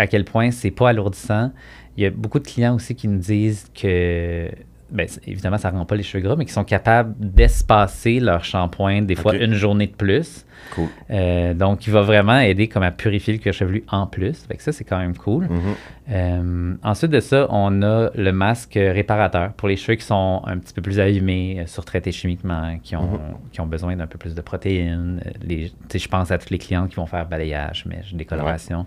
Speaker 2: à quel point c'est pas alourdissant. Il y a beaucoup de clients aussi qui nous disent que, ben, évidemment, ça rend pas les cheveux gras, mais qui sont capables d'espacer leur shampoing des fois une journée de plus.
Speaker 1: Cool.
Speaker 2: Euh, donc, il va vraiment aider comme à purifier le cuir chevelu en plus. Fait que ça, c'est quand même cool.
Speaker 1: Mhm.
Speaker 2: Euh, ensuite de ça, on a le masque réparateur pour les cheveux qui sont un petit peu plus abîmés, euh, surtraités chimiquement, qui ont, qui ont besoin d'un peu plus de protéines. Euh, Les, je pense à toutes les clientes qui vont faire balayage, mais décoloration.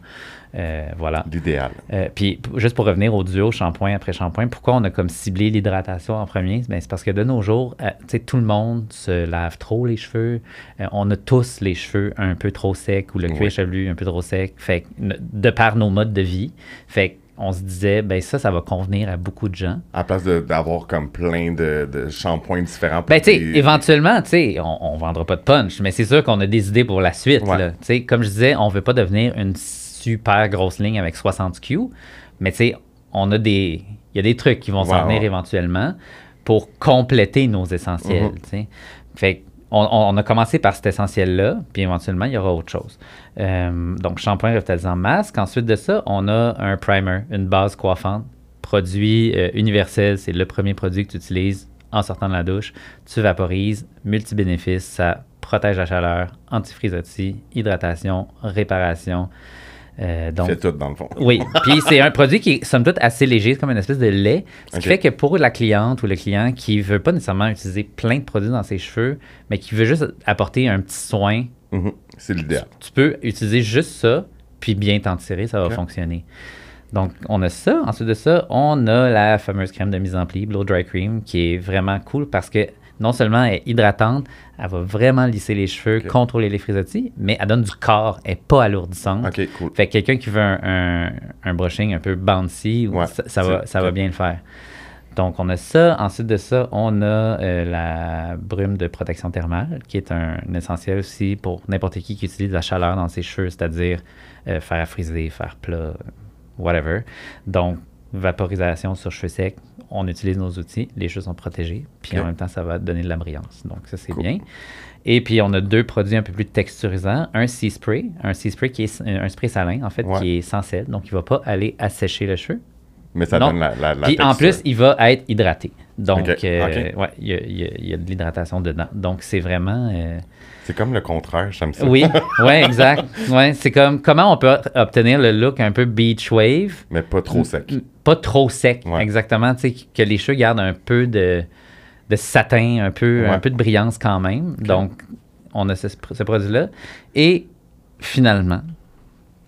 Speaker 2: Euh, voilà.
Speaker 1: L'idéal.
Speaker 2: Euh, puis, juste pour revenir au duo shampoing après shampoing, pourquoi on a comme ciblé l'hydratation en premier? Ben, c'est parce que de nos jours, tout le monde se lave trop les cheveux. On a tous les cheveux un peu trop secs ou le cuir
Speaker 1: Oui.
Speaker 2: chevelu un peu trop sec. Fait de par nos modes de vie. Fait on se disait, ben ça, ça va convenir à beaucoup de gens.
Speaker 1: À la place d'avoir comme plein de, de shampoings différents. pour
Speaker 2: Ben, tu sais,
Speaker 1: des-
Speaker 2: éventuellement, tu sais, on, on vendra pas de punch, mais c'est sûr qu'on a des idées pour la suite.
Speaker 1: Ouais.
Speaker 2: Tu sais, comme je disais, on veut pas devenir une super grosse ligne avec 60 SKU, mais tu sais, on a des. Il y a des trucs qui vont s'en
Speaker 1: Ouais,
Speaker 2: venir
Speaker 1: ouais.
Speaker 2: éventuellement pour compléter nos essentiels. Tu sais. Fait que on, a commencé par cet essentiel-là, puis éventuellement, il y aura autre chose. Euh, donc, shampoing revitalisant masque. Ensuite de ça, on a un primer, une base coiffante. Produit euh, universel, c'est le premier produit que tu utilises en sortant de la douche. Tu vaporises, multi-bénéfices, ça protège la chaleur, antifrisottis, hydratation, réparation. Euh,
Speaker 1: Fait tout, dans le fond.
Speaker 2: oui, puis c'est un produit qui est somme toute assez léger, c'est comme une espèce de lait. Ce qui fait que pour la cliente ou le client qui veut pas nécessairement utiliser plein de produits dans ses cheveux, mais qui veut juste apporter un petit soin,
Speaker 1: Mhm. C'est l'idéal.
Speaker 2: tu peux utiliser juste ça, puis bien t'en tirer, ça va fonctionner. Donc, on a ça. Ensuite de ça, on a la fameuse crème de mise en pli, Blow Dry Cream, qui est vraiment cool parce que non seulement elle est hydratante, elle va vraiment lisser les cheveux, contrôler les frisottis, mais elle donne du corps, elle n'est pas alourdissante.
Speaker 1: OK, cool.
Speaker 2: Fait que quelqu'un qui veut un, un, un brushing un peu bouncy,
Speaker 1: Ouais,
Speaker 2: ça, ça va, ça va bien le faire. Donc, on a ça. Ensuite de ça, on a euh, la brume de protection thermale, qui est un, un essentiel aussi pour n'importe qui qui utilise la chaleur dans ses cheveux, c'est-à-dire euh, faire friser, faire plat, whatever. Donc, vaporisation sur cheveux secs, on utilise nos outils, les cheveux sont protégés, puis en même temps, ça va donner de la brillance. Donc, ça, c'est
Speaker 1: Cool.
Speaker 2: bien. Et puis, on a deux produits un peu plus texturisants. Un Sea Spray, un Sea Spray qui est un spray salin, en fait,
Speaker 1: Ouais.
Speaker 2: qui est sans sel, donc il ne va pas aller assécher le cheveu.
Speaker 1: Mais ça
Speaker 2: Non.
Speaker 1: donne la, la, la
Speaker 2: Puis en plus, il va être hydraté. Donc, euh, ouais, il y, a- il y de l'hydratation dedans. Donc, c'est vraiment. euh,
Speaker 1: C'est comme le contraire, j'aime ça.
Speaker 2: Oui, ouais, exact. Ouais, c'est comme comment on peut obtenir le look un peu beach wave,
Speaker 1: Mais pas trop sec.
Speaker 2: pas trop sec,
Speaker 1: Ouais.
Speaker 2: exactement. Tu sais, que les cheveux gardent un peu de, de satin, un peu,
Speaker 1: Ouais.
Speaker 2: un peu de brillance quand même. Donc, on a ce, ce produit-là. Et finalement,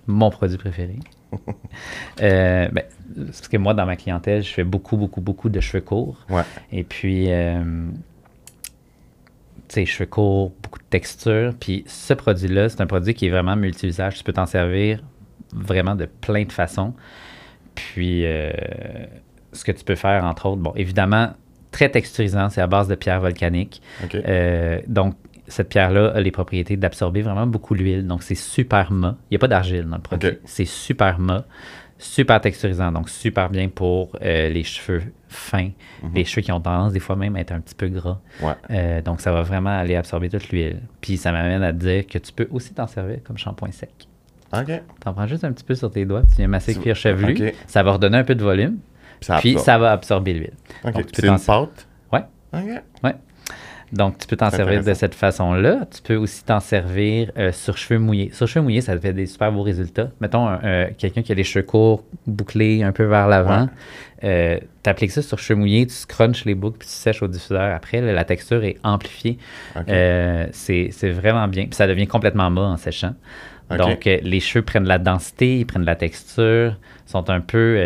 Speaker 2: mon produit préféré. Euh, ben, parce que moi, dans ma clientèle, je fais beaucoup, beaucoup, beaucoup de cheveux courts.
Speaker 1: Ouais.
Speaker 2: Et puis, euh, tu sais, cheveux courts, beaucoup de texture. Puis ce produit-là, c'est un produit qui est vraiment multi-usage. Tu peux t'en servir vraiment de plein de façons. Puis, euh, ce que tu peux faire, entre autres, bon, évidemment, très texturisant, c'est à base de pierre volcanique.
Speaker 1: OK.
Speaker 2: Euh, donc, cette pierre-là a les propriétés d'absorber vraiment beaucoup l'huile. Donc, c'est super mat. Il n'y a pas d'argile dans le produit. C'est super mat, super texturisant. Donc, super bien pour euh, les cheveux fins, les cheveux qui ont tendance des fois même à être un petit peu gras.
Speaker 1: Ouais.
Speaker 2: Euh, donc, ça va vraiment aller absorber toute l'huile. Puis, ça m'amène à te dire que tu peux aussi t'en servir comme shampoing sec.
Speaker 1: OK.
Speaker 2: T'en prends juste un petit peu sur tes doigts, puis tu viens masser le cuir chevelu.
Speaker 1: ok.
Speaker 2: Ça va redonner un peu de volume,
Speaker 1: Puis ça
Speaker 2: puis
Speaker 1: absorbe.
Speaker 2: ça va absorber l'huile.
Speaker 1: OK.
Speaker 2: Donc, tu peux
Speaker 1: C'est une pâte?
Speaker 2: Ouais. Donc, tu peux t'en servir de cette façon-là. Tu peux aussi t'en servir euh, sur cheveux mouillés. Sur cheveux mouillés, ça te fait des super beaux résultats. Mettons, euh, quelqu'un qui a les cheveux courts, bouclés un peu vers l'avant, euh, tu appliques ça sur cheveux mouillés, tu scrunches les boucles, puis tu sèches au diffuseur. Après, là, la texture est amplifiée. C'est vraiment bien. Puis ça devient complètement mat en séchant. Donc, les cheveux prennent de la densité, ils prennent de la texture, sont un peu...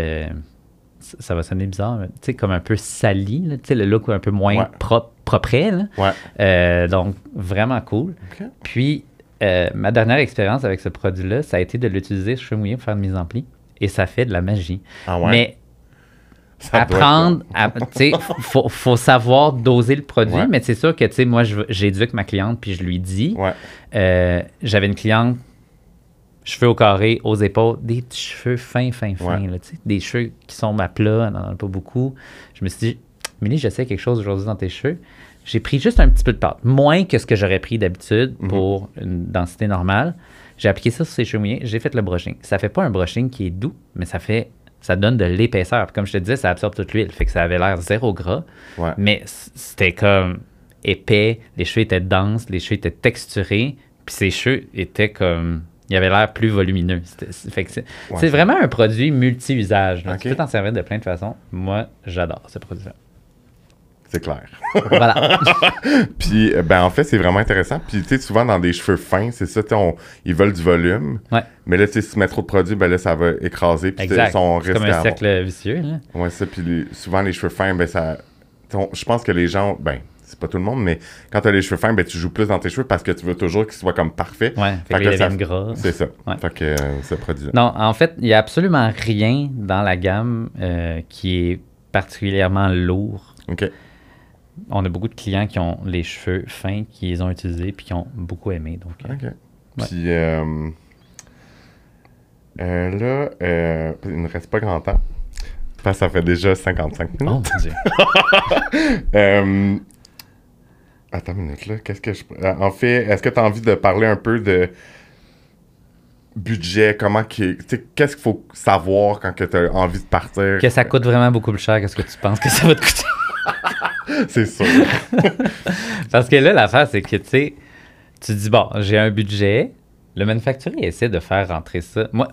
Speaker 2: ça ça va sonner bizarre, mais tu sais, comme un peu sali, là, tu sais, le look un peu moins
Speaker 1: Ouais.
Speaker 2: propre, propre, là.
Speaker 1: Ouais.
Speaker 2: Euh, donc, vraiment cool. Puis, euh, ma dernière expérience avec ce produit-là, ça a été de l'utiliser sur cheveux mouillés pour faire une mise en pli. Et ça fait de la magie.
Speaker 1: Ah ouais?
Speaker 2: Mais
Speaker 1: Ça
Speaker 2: apprendre, tu sais, faut, faut savoir doser le produit.
Speaker 1: Ouais.
Speaker 2: Mais c'est sûr que, tu sais, moi, j'éduque ma cliente, puis je lui dis,
Speaker 1: Ouais.
Speaker 2: euh, j'avais une cliente, cheveux au carré, aux épaules, des petits cheveux fins, fins, fins,
Speaker 1: Ouais.
Speaker 2: là, tu sais, des cheveux qui sont à plat, elle n'en a pas beaucoup. Je me suis dit, Milly, j'essaie quelque chose aujourd'hui dans tes cheveux. J'ai pris juste un petit peu de pâte, moins que ce que j'aurais pris d'habitude
Speaker 1: Mhm.
Speaker 2: pour une densité normale. J'ai appliqué ça sur ses cheveux mouillés, j'ai fait le brushing. Ça fait pas un brushing qui est doux, mais ça fait ça donne de l'épaisseur. Comme je te disais, ça absorbe toute l'huile, fait que ça avait l'air zéro gras,
Speaker 1: Ouais.
Speaker 2: mais c'était comme épais, les cheveux étaient denses, les cheveux étaient texturés, puis ses cheveux étaient comme il avait l'air plus volumineux. C'est-
Speaker 1: Ouais,
Speaker 2: vraiment un produit multi-usage. là.
Speaker 1: Ok.
Speaker 2: Tu peux t'en servir de plein de façons. Moi, j'adore ce produit-là.
Speaker 1: C'est clair.
Speaker 2: Voilà.
Speaker 1: Puis, euh, ben, en fait, c'est vraiment intéressant. Puis, tu sais, souvent, dans des cheveux fins, c'est ça, tu on- ils veulent du volume.
Speaker 2: Ouais.
Speaker 1: Mais là, tu sais, si tu mets trop de produits, ben là, ça va écraser. Puis, tu
Speaker 2: Exact.
Speaker 1: son
Speaker 2: C'est comme un
Speaker 1: avoir-
Speaker 2: cercle vicieux. Là.
Speaker 1: Ouais, ça. Puis, les- souvent, les cheveux fins, ben, ça. Je pense que les gens, ben, c'est pas tout le monde, mais quand t'as les cheveux fins, ben, tu joues plus dans tes cheveux parce que tu veux toujours qu'ils soient comme parfaits.
Speaker 2: Ouais, fait,
Speaker 1: Fait
Speaker 2: que
Speaker 1: que
Speaker 2: là,
Speaker 1: ça-
Speaker 2: gras.
Speaker 1: C'est ça.
Speaker 2: Ouais.
Speaker 1: Fait que euh, ce produit-là.
Speaker 2: Non, en fait, il n'y a absolument rien dans la gamme euh, qui est particulièrement lourd.
Speaker 1: OK.
Speaker 2: On a beaucoup de clients qui ont les cheveux fins, qui les ont utilisés puis qui ont beaucoup aimé. Donc, euh,
Speaker 1: OK. Puis, euh, euh, là, euh, il ne reste pas grand temps. Que ça fait déjà 55 minutes.
Speaker 2: Oh mon Dieu.
Speaker 1: Euh, Attends une minute, là. Qu'est-ce que je. En fait, est-ce que tu as envie de parler un peu de budget? Comment qui. Qu'est-ce qu'il faut savoir quand tu as envie de partir?
Speaker 2: que ça coûte vraiment beaucoup plus cher que ce que tu penses que ça va te coûter.
Speaker 1: C'est sûr.
Speaker 2: Parce que là, l'affaire, c'est que, tu sais, tu dis, bon, j'ai un budget. Le manufacturier essaie de faire rentrer ça. Moi,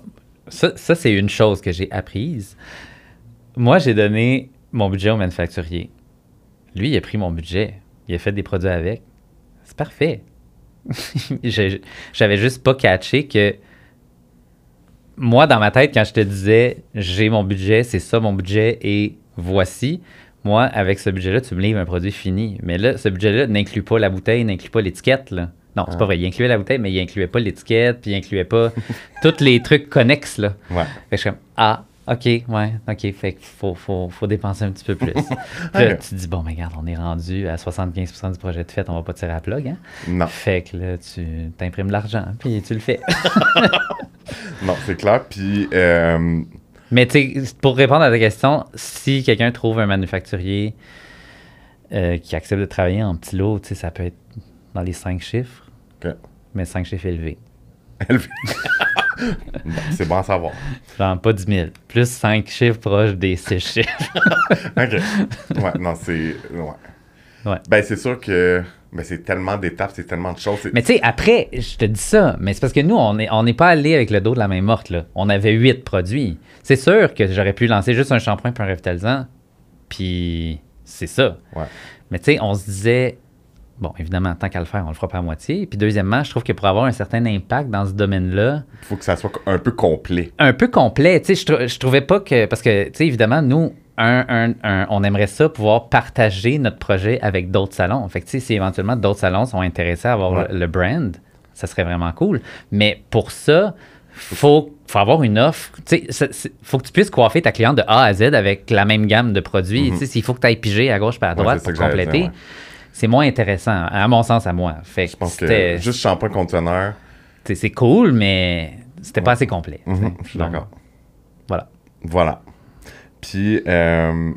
Speaker 2: ça, ça c'est une chose que j'ai apprise. Moi, j'ai donné mon budget au manufacturier. Lui, il a pris mon budget. Il a fait des produits avec. C'est parfait. J'avais juste pas catché que moi, dans ma tête, quand je te disais j'ai mon budget, c'est ça mon budget et voici, moi, avec ce budget-là, tu me livres un produit fini. Mais là, ce budget-là n'inclut pas la bouteille, n'inclut pas l'étiquette. là. Non, c'est
Speaker 1: Ah.
Speaker 2: pas vrai. Il incluait la bouteille, mais il incluait pas l'étiquette, puis il incluait pas tous les trucs connexes. Là.
Speaker 1: Ouais.
Speaker 2: Fait que je suis comme, ah, OK, ouais, OK, fait qu'il faut, faut, faut dépenser un petit peu plus. Là, tu te dis, bon, mais regarde, on est rendu à 75% du projet de fête, on va pas tirer à plug, hein?
Speaker 1: Non.
Speaker 2: Fait que là, tu t'imprimes l'argent, puis tu le fais.
Speaker 1: Non, c'est clair. Puis, euh,
Speaker 2: mais pour répondre à ta question, si quelqu'un trouve un manufacturier euh, qui accepte de travailler en petit lot, tu sais, ça peut être dans les cinq chiffres, mais cinq chiffres élevés.
Speaker 1: élevé. Bon, c'est bon à savoir.
Speaker 2: Genre pas 10 000, plus cinq chiffres proches des six chiffres.
Speaker 1: OK. Ouais, non, c'est. Ouais.
Speaker 2: Ouais.
Speaker 1: Ben, c'est sûr que. Ben, c'est tellement d'étapes, c'est tellement de choses.
Speaker 2: Mais tu sais, après, je te dis ça, mais c'est parce que nous, on n'est on pas allé avec le dos de la main morte. Là. On avait huit produits. C'est sûr que j'aurais pu lancer juste un shampoing puis un revitalisant, puis c'est ça.
Speaker 1: Ouais.
Speaker 2: Mais tu sais, on se disait, bon, évidemment, tant qu'à le faire, on le fera pas à moitié. Puis deuxièmement, je trouve que pour avoir un certain impact dans ce domaine-là,
Speaker 1: Il faut que ça soit un peu complet.
Speaker 2: un peu complet. Tu sais, je, trou- je trouvais pas que. Parce que, tu sais, évidemment, nous, un, un- un- on aimerait ça pouvoir partager notre projet avec d'autres salons. Fait que, si éventuellement d'autres salons sont intéressés à avoir
Speaker 1: Ouais.
Speaker 2: le, le brand, ça serait vraiment cool. Mais pour ça, faut, faut avoir une offre. C'est- faut que tu puisses coiffer ta cliente de A à Z avec la même gamme de produits. Sais, s'il faut que tu ailles piger à gauche et à.
Speaker 1: Ouais,
Speaker 2: droite pour compléter,
Speaker 1: ouais.
Speaker 2: c'est moins intéressant, à mon sens, à moi. Fait
Speaker 1: Je pense que juste shampoing conteneur.
Speaker 2: c'est cool, mais c'était pas assez complet.
Speaker 1: je suis
Speaker 2: Donc,
Speaker 1: d'accord.
Speaker 2: Voilà.
Speaker 1: Voilà. Puis, euh...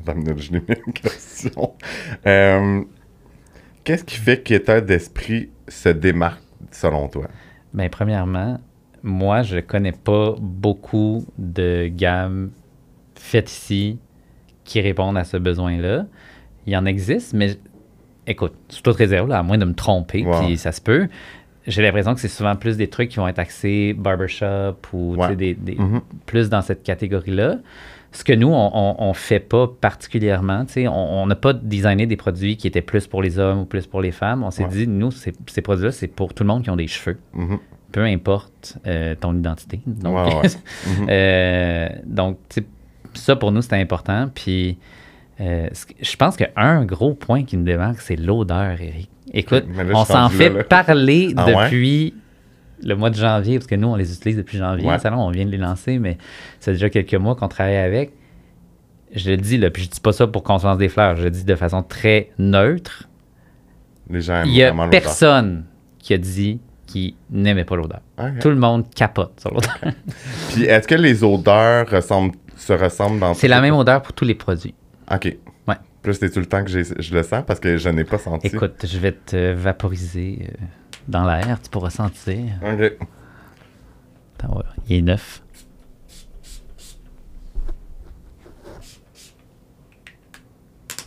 Speaker 1: Attends je n'ai mis une question. Euh, Qu'est-ce qui fait qu'état d'esprit se démarque selon toi?
Speaker 2: Bien, premièrement, moi, je connais pas beaucoup de gammes faites ici qui répondent à ce besoin-là. Il y en existe, mais écoute, sous toute réserve, là, à moins de me tromper, puis ça se peut. J'ai l'impression que c'est souvent plus des trucs qui vont être axés barbershop ou tu sais,
Speaker 1: Ouais.
Speaker 2: des, des-
Speaker 1: Mhm.
Speaker 2: plus dans cette catégorie-là. Ce que nous, on, on fait pas particulièrement, on n'a pas designé des produits qui étaient plus pour les hommes ou plus pour les femmes. On s'est
Speaker 1: Ouais.
Speaker 2: dit, nous, ces, ces produits-là, c'est pour tout le monde qui ont des cheveux
Speaker 1: Mhm.
Speaker 2: peu importe euh, ton identité. Donc,
Speaker 1: Ouais. Mhm.
Speaker 2: euh, donc ça pour nous, c'était important. Puis, euh, je pense qu'un gros point qui nous démarque, c'est l'odeur, Eric. Écoute,
Speaker 1: là,
Speaker 2: on s'en fait
Speaker 1: là, là.
Speaker 2: parler
Speaker 1: Ah ouais?
Speaker 2: depuis le mois de janvier, parce que nous, on les utilise depuis janvier.
Speaker 1: Ouais.
Speaker 2: Le salon, on vient de les lancer, mais c'est déjà quelques mois qu'on travaille avec. Je le dis, là, puis je dis pas ça pour qu'on se lance des fleurs, je le dis de façon très neutre.
Speaker 1: Les gens aiment
Speaker 2: Il y a personne qui a dit qu'il n'aimait pas l'odeur.
Speaker 1: Ok.
Speaker 2: Tout le monde capote sur l'odeur.
Speaker 1: Puis, est-ce que les odeurs ressemblent, se ressemblent dans
Speaker 2: C'est la même odeur pour tous les produits.
Speaker 1: OK.
Speaker 2: Ouais.
Speaker 1: Plus c'est tout le temps que je le sens parce que je n'ai pas senti.
Speaker 2: Écoute, je vais te vaporiser euh, dans l'air, tu pourras sentir.
Speaker 1: OK.
Speaker 2: Attends, il est neuf.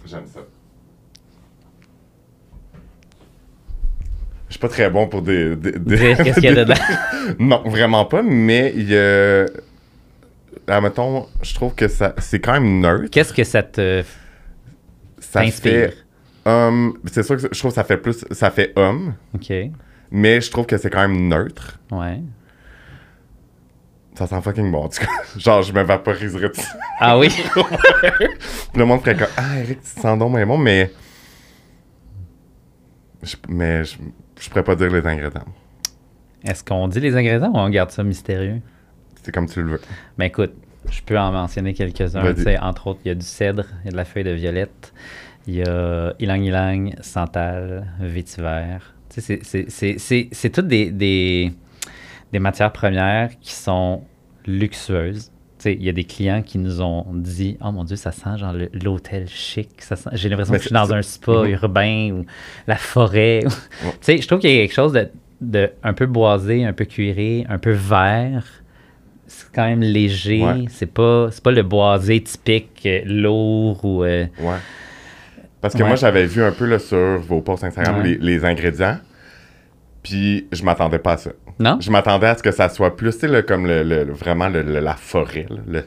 Speaker 1: J'aime ça. Je suis pas très bon pour des. des- des-
Speaker 2: Dire qu'est-ce qu'il y a dedans.
Speaker 1: non, vraiment pas, mais il y a. Admettons, je trouve que ça c'est quand même neutre.
Speaker 2: Qu'est-ce que ça te
Speaker 1: Ça
Speaker 2: t'inspire?
Speaker 1: fait. homme. c'est sûr que je trouve que ça fait plus. Ça fait homme,
Speaker 2: OK,
Speaker 1: mais je trouve que c'est quand même neutre.
Speaker 2: ouais.
Speaker 1: Ça sent fucking bon, en tout cas. Genre, je me vaporiserais dessus.
Speaker 2: Ah oui?
Speaker 1: Le monde ferait comme Ah, Eric, tu sens donc bien bon, mais. Je, mais je, je pourrais pas dire les ingrédients.
Speaker 2: Est-ce qu'on dit les ingrédients ou on garde ça mystérieux?
Speaker 1: C'est comme tu le veux.
Speaker 2: Ben écoute, je peux en mentionner quelques-uns. Entre autres, il y a du cèdre, il y a de la feuille de violette, il y a ylang-ylang, santal, vétiver. C'est- toutes des, des, des matières premières qui sont luxueuses. Il y a des clients qui nous ont dit Oh mon Dieu, ça sent genre l'hôtel chic. J'ai l'impression que je suis dans un spa
Speaker 1: Mhm.
Speaker 2: urbain ou la forêt. je trouve qu'il y a quelque chose de, de un peu boisé, un peu cuiré, un peu vert quand même léger.
Speaker 1: Ouais.
Speaker 2: C'est pas c'est pas le boisé typique euh, lourd ou euh,
Speaker 1: Ouais. Parce que
Speaker 2: Ouais.
Speaker 1: moi, j'avais vu un peu là, sur vos posts Instagram les, les ingrédients. Puis je m'attendais pas à ça.
Speaker 2: Non?
Speaker 1: Je m'attendais à ce que ça soit plus, tu sais, comme le, le- vraiment le- la forêt. là,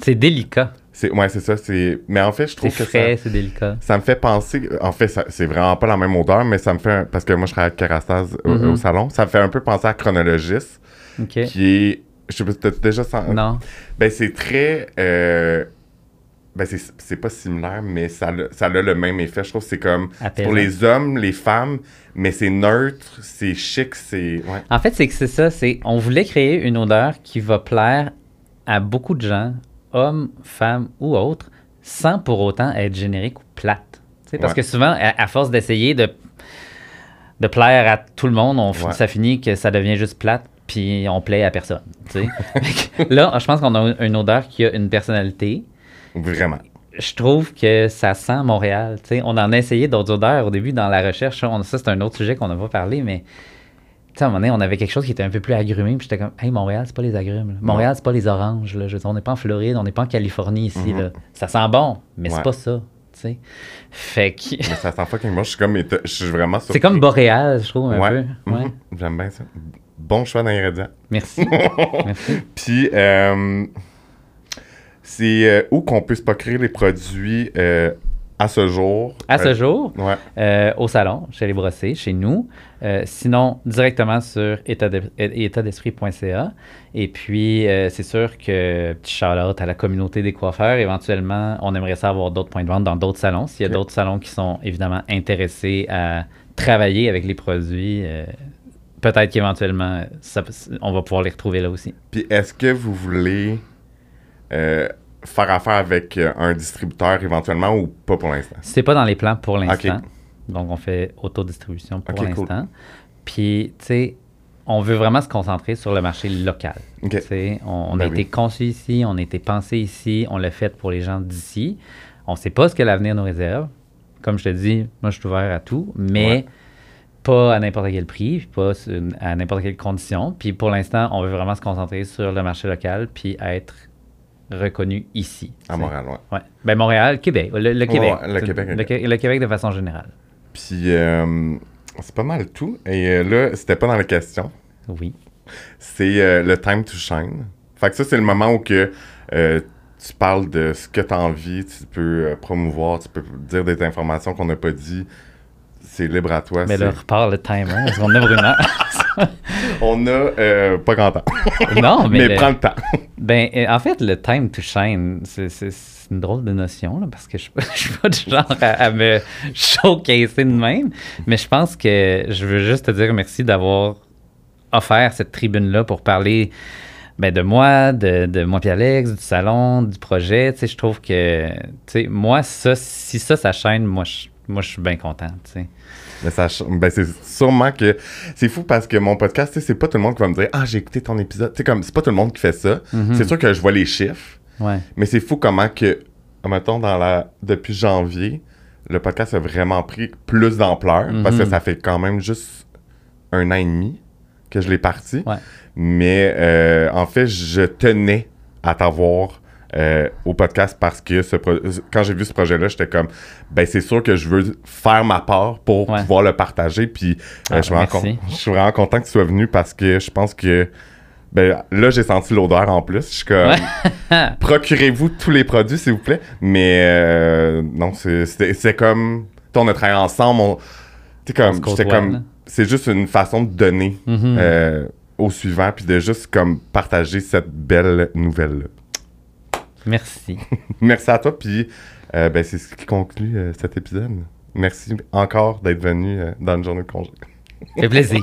Speaker 2: C'est délicat.
Speaker 1: c'est, ouais, c'est ça. C'est... Mais en fait, je trouve que
Speaker 2: frais,
Speaker 1: ça,
Speaker 2: c'est délicat.
Speaker 1: ça me fait penser. En fait, c'est vraiment pas la même odeur, mais ça me fait. un- Parce que moi, je travaille avec Kerastase au,
Speaker 2: Mhm.
Speaker 1: au salon. Ça me fait un peu penser à Chronologis,
Speaker 2: OK.
Speaker 1: qui est. Je sais pas si t'as déjà senti.
Speaker 2: Non.
Speaker 1: Ben, c'est très. euh, Ben, c'est, pas similaire, mais ça, a- ça a le même effet. Je trouve que c'est comme. Pour les hommes, les femmes, mais c'est neutre, c'est chic, c'est. Ouais.
Speaker 2: En fait, c'est que c'est ça. C'est on voulait créer une odeur qui va plaire à beaucoup de gens, hommes, femmes ou autres, sans pour autant être générique ou plate. Parce que souvent, à, à force d'essayer de, de plaire à tout le monde, on,
Speaker 1: Ouais.
Speaker 2: ça finit que ça devient juste plate, puis on plaît à personne. Là, je pense qu'on a une odeur qui a une personnalité.
Speaker 1: Vraiment.
Speaker 2: je trouve que ça sent Montréal. on en a essayé d'autres odeurs au début dans la recherche. On- ça, c'est un autre sujet qu'on n'a pas parlé, mais à un moment donné, on avait quelque chose qui était un peu plus agrumé. Puis j'étais comme, hey, Montréal, c'est pas les agrumes. là. Montréal, c'est pas les oranges. Là. Je veux dire, on n'est pas en Floride, on n'est pas en Californie ici.
Speaker 1: Mhm.
Speaker 2: là. Ça sent bon, mais
Speaker 1: Ouais.
Speaker 2: c'est pas ça. tu sais. Fait que.
Speaker 1: Mais ça sent fucking bon. Je suis comme. Je suis vraiment
Speaker 2: C'est comme boréal, je trouve, un
Speaker 1: Ouais.
Speaker 2: peu. Ouais.
Speaker 1: Mhm. J'aime bien ça. Bon choix d'ingrédients.
Speaker 2: Merci. Merci.
Speaker 1: Puis, euh, c'est euh, où qu'on peut se procurer les produits euh, à ce jour?
Speaker 2: À ce jour,
Speaker 1: Ouais.
Speaker 2: au salon, chez les brossés, chez nous. Sinon, directement sur état de- étatdesprit.ca. Et puis, euh, c'est sûr que petit shout-out à la communauté des coiffeurs. Éventuellement, on aimerait ça avoir d'autres points de vente dans d'autres salons. S'il y a d'autres salons qui sont évidemment intéressés à travailler avec les produits, euh, peut-être qu'éventuellement, on va pouvoir les retrouver là aussi.
Speaker 1: Puis, est-ce que vous voulez euh, faire affaire avec euh, un distributeur éventuellement ou pas pour l'instant?
Speaker 2: C'est pas dans les plans pour l'instant. Donc, on fait autodistribution pour
Speaker 1: cool.
Speaker 2: l'instant. Puis, tu sais, on veut vraiment se concentrer sur le marché local. On, on
Speaker 1: Ben
Speaker 2: a
Speaker 1: oui.
Speaker 2: été conçu ici, on a été pensé ici, on l'a fait pour les gens d'ici. On ne sait pas ce que l'avenir nous réserve. Comme je te dis, moi, je suis ouvert à tout, mais
Speaker 1: Ouais.
Speaker 2: Pas à n'importe quel prix, puis pas à n'importe quelle condition. Puis pour l'instant, on veut vraiment se concentrer sur le marché local, puis être reconnu ici.
Speaker 1: À. Montréal, ouais.
Speaker 2: Ouais. Ben Montréal, Québec. Le, le Québec.
Speaker 1: ouais, le Québec.
Speaker 2: Le, Qué- le Québec de façon générale.
Speaker 1: Puis, euh, c'est pas mal tout. Et euh, là, c'était pas dans les questions.
Speaker 2: Oui.
Speaker 1: c'est euh, le time to shine. Fait que ça, c'est le moment où que, tu parles de ce que tu as envie, tu peux promouvoir, tu peux dire des informations qu'on n'a pas dit. C'est libre à toi.
Speaker 2: Mais là, repart le timer. Parce qu'on a Bruno.
Speaker 1: On a euh, pas grand temps.
Speaker 2: non, mais.
Speaker 1: Mais,
Speaker 2: le-
Speaker 1: prends le temps.
Speaker 2: Ben, euh, en fait, le time to shine, c'est- une drôle de notion, là, parce que je ne suis pas du genre à, à me showcaser de même. Mais je pense que je veux juste te dire merci d'avoir offert cette tribune-là pour parler ben, de moi, de, de moi puis Alex, du salon, du projet. Tu sais, je trouve que, tu sais, moi, ça, si ça, ça chaîne, moi, je, moi, je suis bien content, tu sais.
Speaker 1: Mais ça, ch- ben c'est sûrement que c'est fou parce que mon podcast, tu sais, c'est pas tout le monde qui va me dire ah j'ai écouté ton épisode. Tu sais comme c'est pas tout le monde qui fait ça.
Speaker 2: Mhm.
Speaker 1: C'est sûr que je vois les chiffres,
Speaker 2: Ouais.
Speaker 1: mais c'est fou comment que, mettons dans la depuis janvier, le podcast a vraiment pris plus d'ampleur parce que
Speaker 2: Mhm.
Speaker 1: ça fait quand même juste un an et demi que je l'ai parti.
Speaker 2: Ouais.
Speaker 1: Mais euh, en fait, je tenais à t'avoir euh, au podcast parce que ce pro- quand j'ai vu ce projet-là, j'étais comme, ben c'est sûr que je veux faire ma part pour
Speaker 2: Ouais.
Speaker 1: pouvoir le partager. Puis euh,
Speaker 2: Ah,
Speaker 1: je, suis vraiment con- je suis vraiment content que tu sois venu parce que je pense que ben, là, j'ai senti l'odeur en plus. Je suis comme,
Speaker 2: Ouais.
Speaker 1: procurez-vous tous les produits, s'il vous plaît. Mais euh, non, c'est- c'est c'est comme, on a travaillé ensemble. on- comme,
Speaker 2: là.
Speaker 1: comme, c'est juste une façon de donner
Speaker 2: Mhm.
Speaker 1: euh, au suivant, puis de juste comme partager cette belle nouvelle-là.
Speaker 2: Merci.
Speaker 1: Merci à toi, puis euh, ben, c'est ce qui conclut euh, cet épisode. Merci encore d'être venu euh, dans une journée de congé.
Speaker 2: Ça fait plaisir.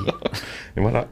Speaker 1: Et voilà.